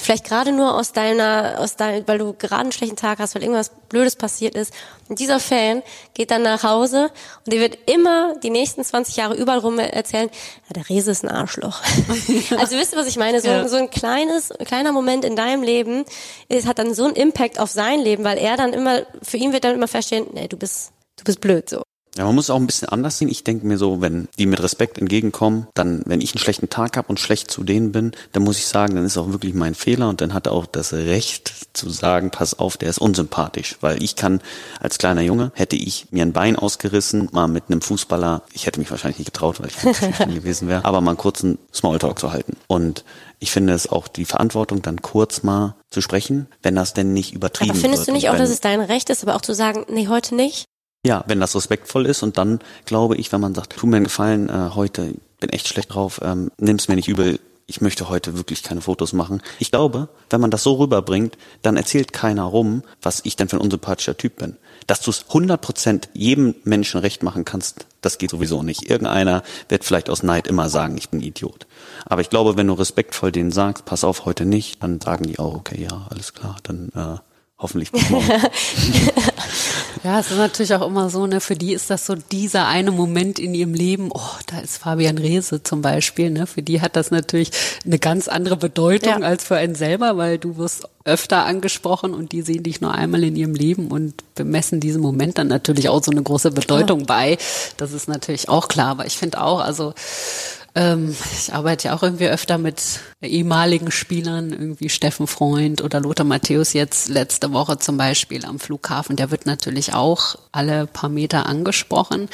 A: vielleicht gerade nur aus deiner, aus dein, weil du gerade einen schlechten Tag hast, weil irgendwas Blödes passiert ist. Und dieser Fan geht dann nach Hause und der wird immer die nächsten 20 Jahre überall rum erzählen, ja, der Rese ist ein Arschloch. also wisst ihr, was ich meine? So, ja. so ein kleines, kleiner Moment in deinem Leben ist, hat dann so einen Impact auf sein Leben, weil er dann immer, für ihn wird dann immer verstehen, nee, du bist, du bist blöd so.
B: Ja, man muss auch ein bisschen anders sehen. Ich denke mir so, wenn die mit Respekt entgegenkommen, dann, wenn ich einen schlechten Tag habe und schlecht zu denen bin, dann muss ich sagen, dann ist auch wirklich mein Fehler und dann hat er auch das Recht zu sagen, pass auf, der ist unsympathisch. Weil ich kann, als kleiner Junge, hätte ich mir ein Bein ausgerissen, mal mit einem Fußballer, ich hätte mich wahrscheinlich nicht getraut, weil ich schüchtern gewesen wäre, aber mal einen kurzen Smalltalk zu halten. Und ich finde es auch die Verantwortung, dann kurz mal zu sprechen, wenn das denn nicht übertrieben wird.
A: Aber findest
B: wird.
A: du nicht auch, dass es dein Recht ist, aber auch zu sagen, nee, heute nicht?
B: Ja, wenn das respektvoll ist und dann glaube ich, wenn man sagt, tu mir einen Gefallen, äh, heute bin echt schlecht drauf, ähm, nimm's mir nicht übel, ich möchte heute wirklich keine Fotos machen. Ich glaube, wenn man das so rüberbringt, dann erzählt keiner rum, was ich denn für ein unsympathischer Typ bin. Dass du es 100% jedem Menschen recht machen kannst, das geht sowieso nicht. Irgendeiner wird vielleicht aus Neid immer sagen, ich bin Idiot. Aber ich glaube, wenn du respektvoll denen sagst, pass auf, heute nicht, dann sagen die auch, okay, ja, alles klar, dann äh, hoffentlich bis morgen.
C: Ja, es ist natürlich auch immer so, ne, für die ist das so dieser eine Moment in ihrem Leben, oh, da ist Fabian Reese zum Beispiel, ne, für die hat das natürlich eine ganz andere Bedeutung ja. als für einen selber, weil du wirst öfter angesprochen und die sehen dich nur einmal in ihrem Leben und bemessen diesem Moment dann natürlich auch so eine große Bedeutung klar. bei. Das ist natürlich auch klar, aber ich finde auch, also Ähm, ich arbeite ja auch irgendwie öfter mit ehemaligen Spielern, irgendwie Steffen Freund oder Lothar Matthäus jetzt letzte Woche zum Beispiel am Flughafen. Der wird natürlich auch alle paar Meter angesprochen.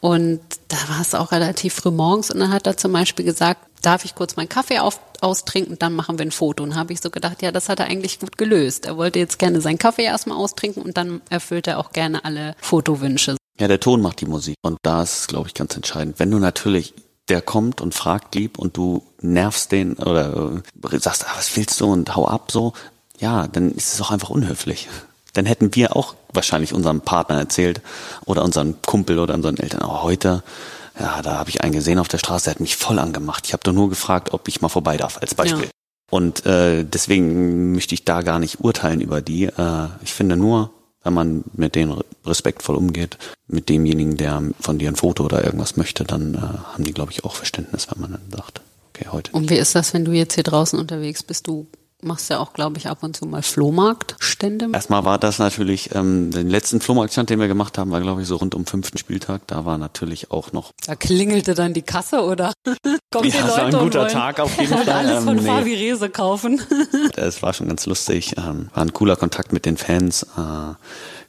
C: Und da war es auch relativ früh morgens und dann hat er zum Beispiel gesagt, darf ich kurz meinen Kaffee auf, austrinken, dann machen wir ein Foto. Und habe ich so gedacht, ja, das hat er eigentlich gut gelöst. Er wollte jetzt gerne seinen Kaffee erstmal austrinken und dann erfüllt er auch gerne alle Fotowünsche.
B: Ja, der Ton macht die Musik. Und da ist, glaube ich, ganz entscheidend. Wenn du natürlich der kommt und fragt lieb und du nervst den oder sagst, ah, was willst du und hau ab so, ja, dann ist es auch einfach unhöflich. Dann hätten wir auch wahrscheinlich unserem Partner erzählt oder unseren Kumpel oder unseren Eltern, oh, heute, ja, da habe ich einen gesehen auf der Straße, der hat mich voll angemacht. Ich habe doch nur gefragt, ob ich mal vorbei darf, als Beispiel. Ja. Und äh, deswegen möchte ich da gar nicht urteilen über die. Äh, ich finde nur, wenn man mit denen respektvoll umgeht, mit demjenigen, der von dir ein Foto oder irgendwas möchte, dann äh, haben die, glaube ich, auch Verständnis, wenn man dann sagt, okay, heute.
C: Und wie ist das, wenn du jetzt hier draußen unterwegs bist? Du machst ja auch, glaube ich, ab und zu mal Flohmarktstände.
B: Erstmal war das natürlich, ähm, den letzten Flohmarktstand, den wir gemacht haben, war, glaube ich, so rund um fünften Spieltag. Da war natürlich auch noch.
C: Da klingelte dann die Kasse oder
B: kommt ja, die Leute das war ein guter Tag auf jeden Fall.
C: alles von ähm, nee. Fabi Rese kaufen.
B: das war schon ganz lustig. Ähm, war ein cooler Kontakt mit den Fans. Äh,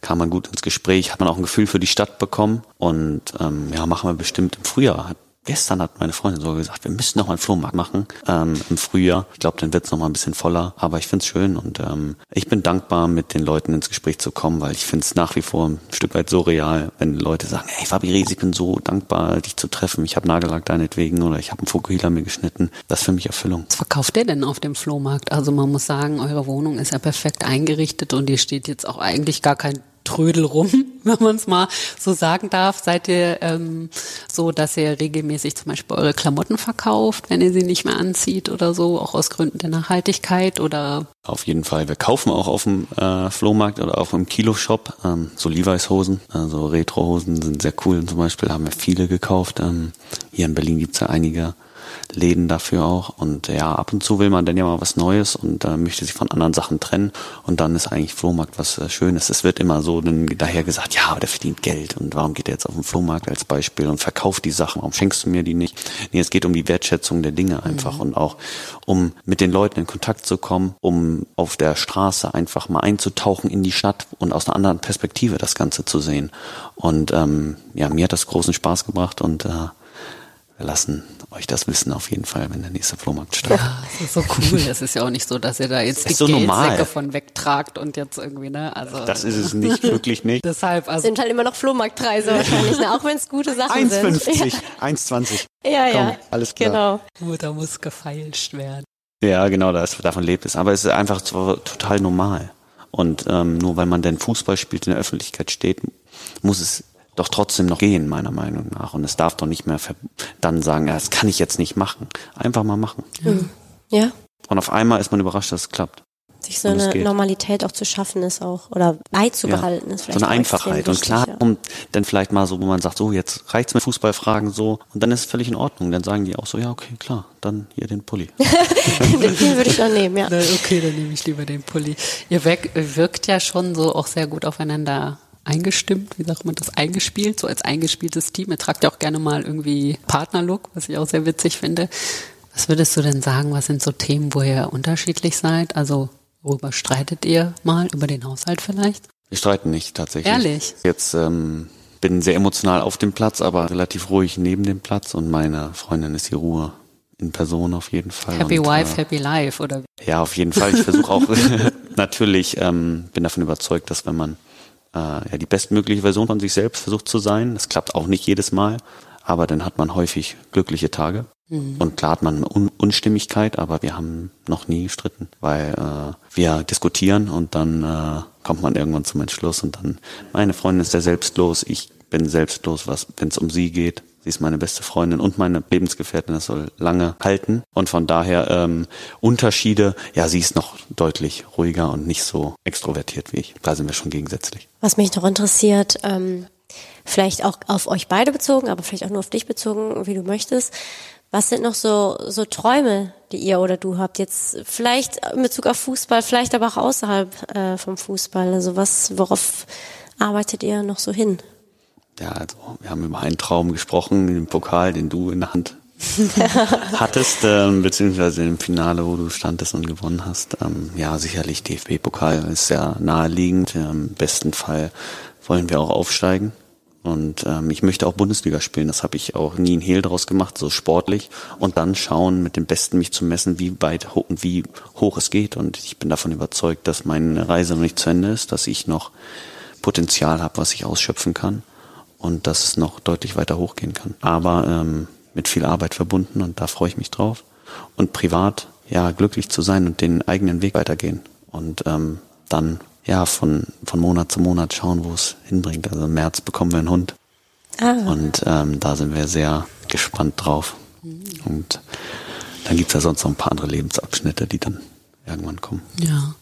B: kam man gut ins Gespräch, hat man auch ein Gefühl für die Stadt bekommen und ähm, ja, machen wir bestimmt im Frühjahr. Hat Gestern hat meine Freundin so gesagt, wir müssen noch mal einen Flohmarkt machen ähm, im Frühjahr. Ich glaube, dann wird es noch mal ein bisschen voller. Aber ich finde es schön und ähm, ich bin dankbar, mit den Leuten ins Gespräch zu kommen, weil ich finde es nach wie vor ein Stück weit surreal, wenn Leute sagen, hey Fabi Resi, ich bin so dankbar, dich zu treffen. Ich habe Nagellack deinetwegen oder ich habe einen Fukuhila mir geschnitten. Das ist für mich Erfüllung.
C: Was verkauft der denn auf dem Flohmarkt? Also man muss sagen, eure Wohnung ist ja perfekt eingerichtet und hier steht jetzt auch eigentlich gar kein Trödel rum, wenn man es mal so sagen darf. Seid ihr ähm, so, dass ihr regelmäßig zum Beispiel eure Klamotten verkauft, wenn ihr sie nicht mehr anzieht oder so, auch aus Gründen der Nachhaltigkeit oder?
B: Auf jeden Fall. Wir kaufen auch auf dem äh, Flohmarkt oder auch im Kilo-Shop ähm, so Levi's-Hosen, also Retro-Hosen sind sehr cool. Zum Beispiel haben wir viele gekauft. Ähm, hier in Berlin gibt's ja einige Läden dafür auch. Und ja, ab und zu will man dann ja mal was Neues und äh, möchte sich von anderen Sachen trennen. Und dann ist eigentlich Flohmarkt was äh, Schönes. Es wird immer so dann daher gesagt, ja, aber der verdient Geld und warum geht er jetzt auf den Flohmarkt als Beispiel und verkauft die Sachen? Warum schenkst du mir die nicht? Nee, es geht um die Wertschätzung der Dinge einfach mhm. und auch um mit den Leuten in Kontakt zu kommen, um auf der Straße einfach mal einzutauchen in die Stadt und aus einer anderen Perspektive das Ganze zu sehen. Und ähm, ja, mir hat das großen Spaß gebracht und äh, wir lassen euch das wissen auf jeden Fall, wenn der nächste Flohmarkt startet.
C: Ja, das ist so cool. Es ist ja auch nicht so, dass ihr da jetzt die so Geldsäcke von wegtragt und jetzt irgendwie, ne?
B: Also das ist es nicht, wirklich nicht.
C: Deshalb,
A: also sind halt immer noch Flohmarktpreise wahrscheinlich, ne? auch wenn es gute Sachen 1,
B: sind. 1,50, 1,20.
A: Ja, Komm, ja.
B: Alles klar.
C: Genau. Da muss gefeilscht werden.
B: Ja, genau, das, davon lebt es. Aber es ist einfach total normal. Und ähm, nur weil man denn Fußball spielt, in der Öffentlichkeit steht, muss es doch trotzdem noch gehen, meiner Meinung nach. Und es darf doch nicht mehr dann sagen, ja, das kann ich jetzt nicht machen. Einfach mal machen.
A: Mhm. Ja.
B: Und auf einmal ist man überrascht, dass es klappt.
A: Sich so eine Normalität auch zu schaffen ist auch, oder beizubehalten ja. ist vielleicht.
B: So eine Einfachheit. Wichtig, und klar ja. kommt dann vielleicht mal so, wo man sagt, so, jetzt reicht's mit Fußballfragen so. Und dann ist es völlig in Ordnung. Dann sagen die auch so, ja, okay, klar, dann hier den Pulli.
A: den würde ich dann nehmen, ja.
C: okay, dann nehme ich lieber den Pulli. Ihr wirkt ja schon so auch sehr gut aufeinander eingestimmt, wie sagt man das, eingespielt, so als eingespieltes Team. Ihr tragt ja auch gerne mal irgendwie Partnerlook, was ich auch sehr witzig finde. Was würdest du denn sagen, was sind so Themen, wo ihr unterschiedlich seid? Also worüber streitet ihr mal? Über den Haushalt vielleicht?
B: Wir streiten nicht tatsächlich.
C: Ehrlich?
B: Jetzt ähm, bin sehr emotional auf dem Platz, aber relativ ruhig neben dem Platz und meine Freundin ist die Ruhe in Person auf jeden Fall.
C: Happy
B: und,
C: Wife, äh, Happy Life, oder?
B: Ja, auf jeden Fall. Ich versuche auch natürlich, ähm, bin davon überzeugt, dass wenn man äh, ja, die bestmögliche Version von sich selbst versucht zu sein. Das klappt auch nicht jedes Mal, aber dann hat man häufig glückliche Tage. Mhm. Und klar hat man Un Unstimmigkeit, aber wir haben noch nie gestritten, weil äh, wir diskutieren und dann äh, kommt man irgendwann zum Entschluss und dann, meine Freundin ist sehr selbstlos, ich bin selbstlos, was wenn es um sie geht. Sie ist meine beste Freundin und meine Lebensgefährtin. Das soll lange halten. Und von daher ähm, Unterschiede. Ja, sie ist noch deutlich ruhiger und nicht so extrovertiert wie ich. Da sind wir schon gegensätzlich.
A: Was mich noch interessiert, ähm, vielleicht auch auf euch beide bezogen, aber vielleicht auch nur auf dich bezogen, wie du möchtest. Was sind noch so, so Träume, die ihr oder du habt jetzt vielleicht in Bezug auf Fußball, vielleicht aber auch außerhalb äh, vom Fußball? Also was, worauf arbeitet ihr noch so hin?
B: Ja, also wir haben über einen Traum gesprochen, den Pokal, den du in der Hand hattest, ähm, beziehungsweise im Finale, wo du standest und gewonnen hast. Ähm, ja, sicherlich DFB-Pokal ist sehr naheliegend. Im besten Fall wollen wir auch aufsteigen. Und ähm, ich möchte auch Bundesliga spielen. Das habe ich auch nie ein Hehl draus gemacht, so sportlich. Und dann schauen, mit dem Besten mich zu messen, wie weit und wie hoch es geht. Und ich bin davon überzeugt, dass meine Reise noch nicht zu Ende ist, dass ich noch Potenzial habe, was ich ausschöpfen kann und dass es noch deutlich weiter hochgehen kann. Aber ähm, mit viel Arbeit verbunden und da freue ich mich drauf. Und privat, ja, glücklich zu sein und den eigenen Weg weitergehen. Und ähm, dann ja, von, von Monat zu Monat schauen, wo es hinbringt. Also im März bekommen wir einen Hund. Ah. Und ähm, da sind wir sehr gespannt drauf. Und dann gibt's ja sonst noch ein paar andere Lebensabschnitte, die dann irgendwann kommen.
C: Ja,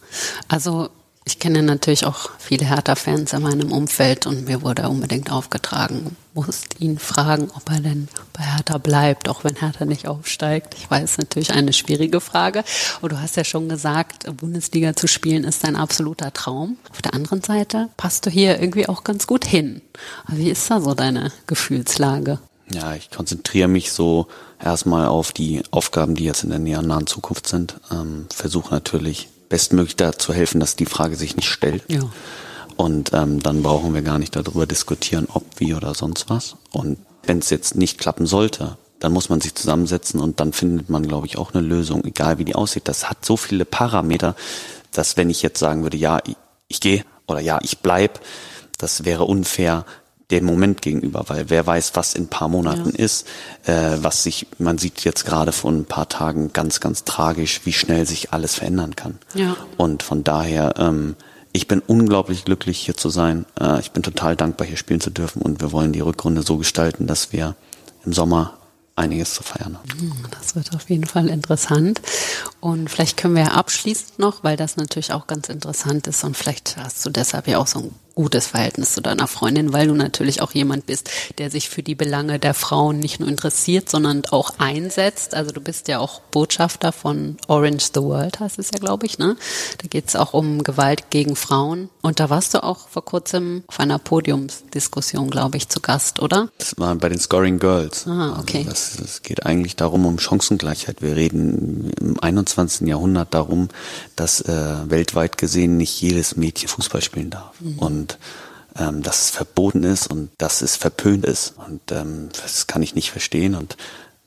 C: also ich kenne natürlich auch viele Hertha-Fans in meinem Umfeld und mir wurde unbedingt aufgetragen, musst ihn fragen, ob er denn bei Hertha bleibt, auch wenn Hertha nicht aufsteigt. Ich weiß natürlich eine schwierige Frage. Und du hast ja schon gesagt, Bundesliga zu spielen ist dein absoluter Traum. Auf der anderen Seite passt du hier irgendwie auch ganz gut hin. Wie ist da so deine Gefühlslage?
B: Ja, ich konzentriere mich so erstmal auf die Aufgaben, die jetzt in der nahen Zukunft sind. Ähm, Versuche natürlich bestmöglich dazu helfen, dass die Frage sich nicht stellt. Ja. Und ähm, dann brauchen wir gar nicht darüber diskutieren, ob, wie oder sonst was. Und wenn es jetzt nicht klappen sollte, dann muss man sich zusammensetzen und dann findet man, glaube ich, auch eine Lösung, egal wie die aussieht. Das hat so viele Parameter, dass wenn ich jetzt sagen würde, ja, ich, ich gehe oder ja, ich bleib, das wäre unfair dem Moment gegenüber, weil wer weiß, was in ein paar Monaten ja. ist, äh, was sich, man sieht jetzt gerade vor ein paar Tagen ganz, ganz tragisch, wie schnell sich alles verändern kann. Ja. Und von daher, ähm, ich bin unglaublich glücklich hier zu sein. Äh, ich bin total dankbar, hier spielen zu dürfen und wir wollen die Rückrunde so gestalten, dass wir im Sommer einiges zu feiern haben.
C: Das wird auf jeden Fall interessant. Und vielleicht können wir abschließend noch, weil das natürlich auch ganz interessant ist und vielleicht hast du deshalb ja auch so ein gutes Verhältnis zu deiner Freundin, weil du natürlich auch jemand bist, der sich für die Belange der Frauen nicht nur interessiert, sondern auch einsetzt. Also du bist ja auch Botschafter von Orange the World, heißt es ja, glaube ich. Ne? Da geht es auch um Gewalt gegen Frauen. Und da warst du auch vor kurzem auf einer Podiumsdiskussion, glaube ich, zu Gast, oder?
B: Das war bei den Scoring Girls.
C: Ah, okay.
B: Also es geht eigentlich darum, um Chancengleichheit. Wir reden im 21. Jahrhundert darum, dass äh, weltweit gesehen nicht jedes Mädchen Fußball spielen darf. Mhm. Und ähm, dass es verboten ist und dass es verpönt ist. Und ähm, das kann ich nicht verstehen. Und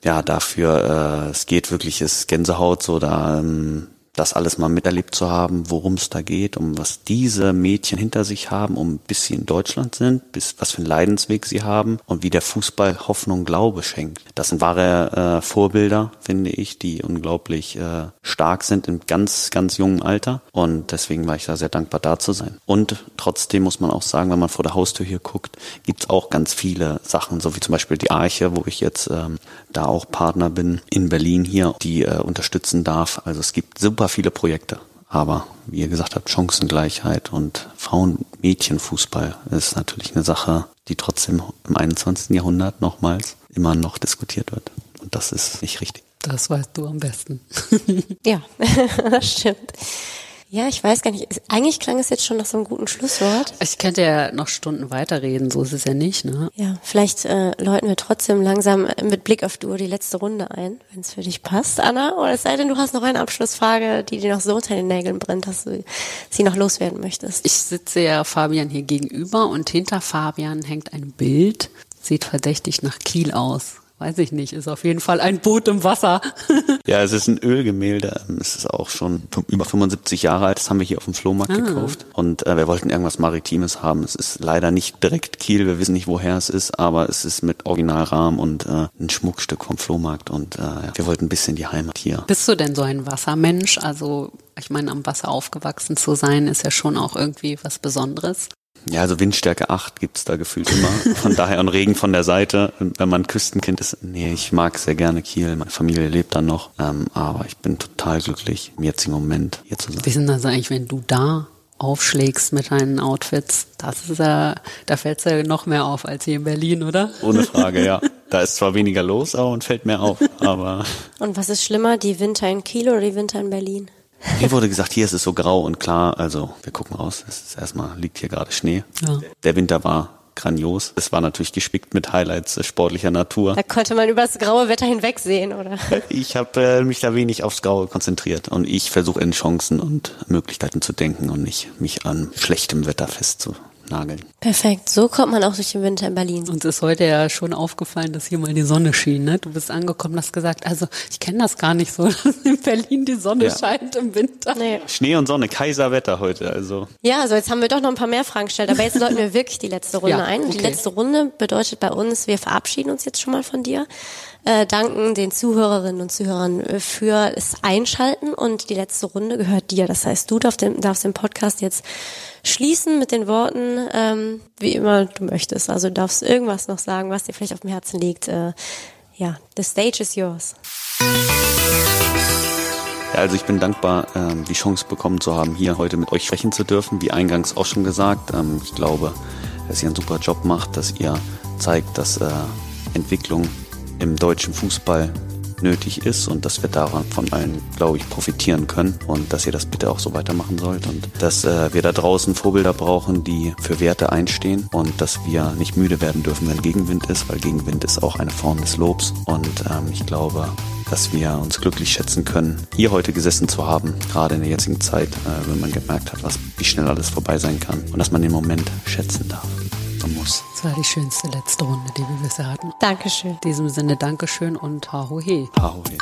B: ja, dafür, äh, es geht wirklich, es Gänsehaut so da ähm, das alles mal miterlebt zu haben, worum es da geht, um was diese Mädchen hinter sich haben, um bis sie in Deutschland sind, bis was für einen Leidensweg sie haben und wie der Fußball Hoffnung, Glaube schenkt. Das sind wahre äh, Vorbilder, finde ich, die unglaublich äh, stark sind im ganz, ganz jungen Alter. Und deswegen war ich da sehr dankbar, da zu sein. Und trotzdem muss man auch sagen, wenn man vor der Haustür hier guckt, gibt's auch ganz viele Sachen, so wie zum Beispiel die Arche, wo ich jetzt ähm, da auch Partner bin in Berlin hier, die äh, unterstützen darf. Also es gibt super super viele Projekte. Aber wie ihr gesagt habt, Chancengleichheit und Frauen-Mädchen-Fußball ist natürlich eine Sache, die trotzdem im 21. Jahrhundert nochmals immer noch diskutiert wird. Und das ist nicht richtig.
C: Das weißt du am besten.
A: ja, das stimmt. Ja, ich weiß gar nicht. Eigentlich klang es jetzt schon nach so einem guten Schlusswort.
C: Ich könnte ja noch Stunden weiterreden, so ist es ja nicht, ne?
A: Ja, vielleicht äh, läuten wir trotzdem langsam mit Blick auf Duo die letzte Runde ein, wenn es für dich passt, Anna. Oder es sei denn, du hast noch eine Abschlussfrage, die dir noch so unter den Nägeln brennt, dass du sie noch loswerden möchtest.
C: Ich sitze ja Fabian hier gegenüber und hinter Fabian hängt ein Bild, sieht verdächtig nach Kiel aus weiß ich nicht, ist auf jeden Fall ein Boot im Wasser.
B: ja, es ist ein Ölgemälde. Es ist auch schon über 75 Jahre alt. Das haben wir hier auf dem Flohmarkt ah. gekauft. Und äh, wir wollten irgendwas Maritimes haben. Es ist leider nicht direkt Kiel. Wir wissen nicht, woher es ist, aber es ist mit Originalrahmen und äh, ein Schmuckstück vom Flohmarkt. Und äh, wir wollten ein bisschen die Heimat hier.
C: Bist du denn so ein Wassermensch? Also ich meine, am Wasser aufgewachsen zu sein, ist ja schon auch irgendwie was Besonderes.
B: Ja, also Windstärke 8 gibt's da gefühlt immer. Von daher und Regen von der Seite. Wenn man Küstenkind ist, nee, ich mag sehr gerne Kiel. Meine Familie lebt da noch. Ähm, aber ich bin total glücklich, im jetzigen Moment hier zu sein.
C: Wie sind das eigentlich, wenn du da aufschlägst mit deinen Outfits? Das ist ja, da fällt's ja noch mehr auf als hier in Berlin, oder?
B: Ohne Frage, ja. Da ist zwar weniger los, aber und fällt mehr auf. Aber.
A: Und was ist schlimmer, die Winter in Kiel oder die Winter in Berlin?
B: Hier wurde gesagt, hier ist es so grau und klar, also wir gucken raus, es ist erstmal liegt hier gerade Schnee. Ja. Der Winter war grandios. Es war natürlich gespickt mit Highlights äh, sportlicher Natur.
A: Da konnte man über das graue Wetter hinwegsehen, oder?
B: Ich habe äh, mich da wenig aufs Graue konzentriert und ich versuche in Chancen und Möglichkeiten zu denken und nicht mich an schlechtem Wetter festzuhalten nageln.
A: Perfekt. So kommt man auch durch den Winter in Berlin.
C: Uns ist heute ja schon aufgefallen, dass hier mal die Sonne schien. Ne? Du bist angekommen, hast gesagt, also ich kenne das gar nicht so, dass in Berlin die Sonne ja. scheint im Winter.
B: Nee. Schnee und Sonne, Kaiserwetter heute. Also.
A: Ja, also jetzt haben wir doch noch ein paar mehr Fragen gestellt. Aber jetzt läuten wir wirklich die letzte Runde ja, ein. Okay. Die letzte Runde bedeutet bei uns, wir verabschieden uns jetzt schon mal von dir äh, danken den Zuhörerinnen und Zuhörern äh, für das Einschalten und die letzte Runde gehört dir. Das heißt, du darfst den, darfst den Podcast jetzt schließen mit den Worten, ähm, wie immer du möchtest. Also du darfst irgendwas noch sagen, was dir vielleicht auf dem Herzen liegt. Äh, ja, the stage is yours.
B: Ja, also ich bin dankbar, ähm, die Chance bekommen zu haben, hier heute mit euch sprechen zu dürfen. Wie eingangs auch schon gesagt, ähm, ich glaube, dass ihr einen super Job macht, dass ihr zeigt, dass äh, Entwicklung im deutschen Fußball nötig ist und dass wir daran von allen, glaube ich, profitieren können und dass ihr das bitte auch so weitermachen sollt und dass äh, wir da draußen Vorbilder brauchen, die für Werte einstehen und dass wir nicht müde werden dürfen, wenn Gegenwind ist, weil Gegenwind ist auch eine Form des Lobs und ähm, ich glaube, dass wir uns glücklich schätzen können, hier heute gesessen zu haben, gerade in der jetzigen Zeit, äh, wenn man gemerkt hat, was, wie schnell alles vorbei sein kann und dass man den Moment schätzen darf
C: und muss. Das war die schönste letzte Runde, die wir bisher hatten.
A: Dankeschön.
C: In diesem Sinne Dankeschön und Hahohe.
B: Hahohe.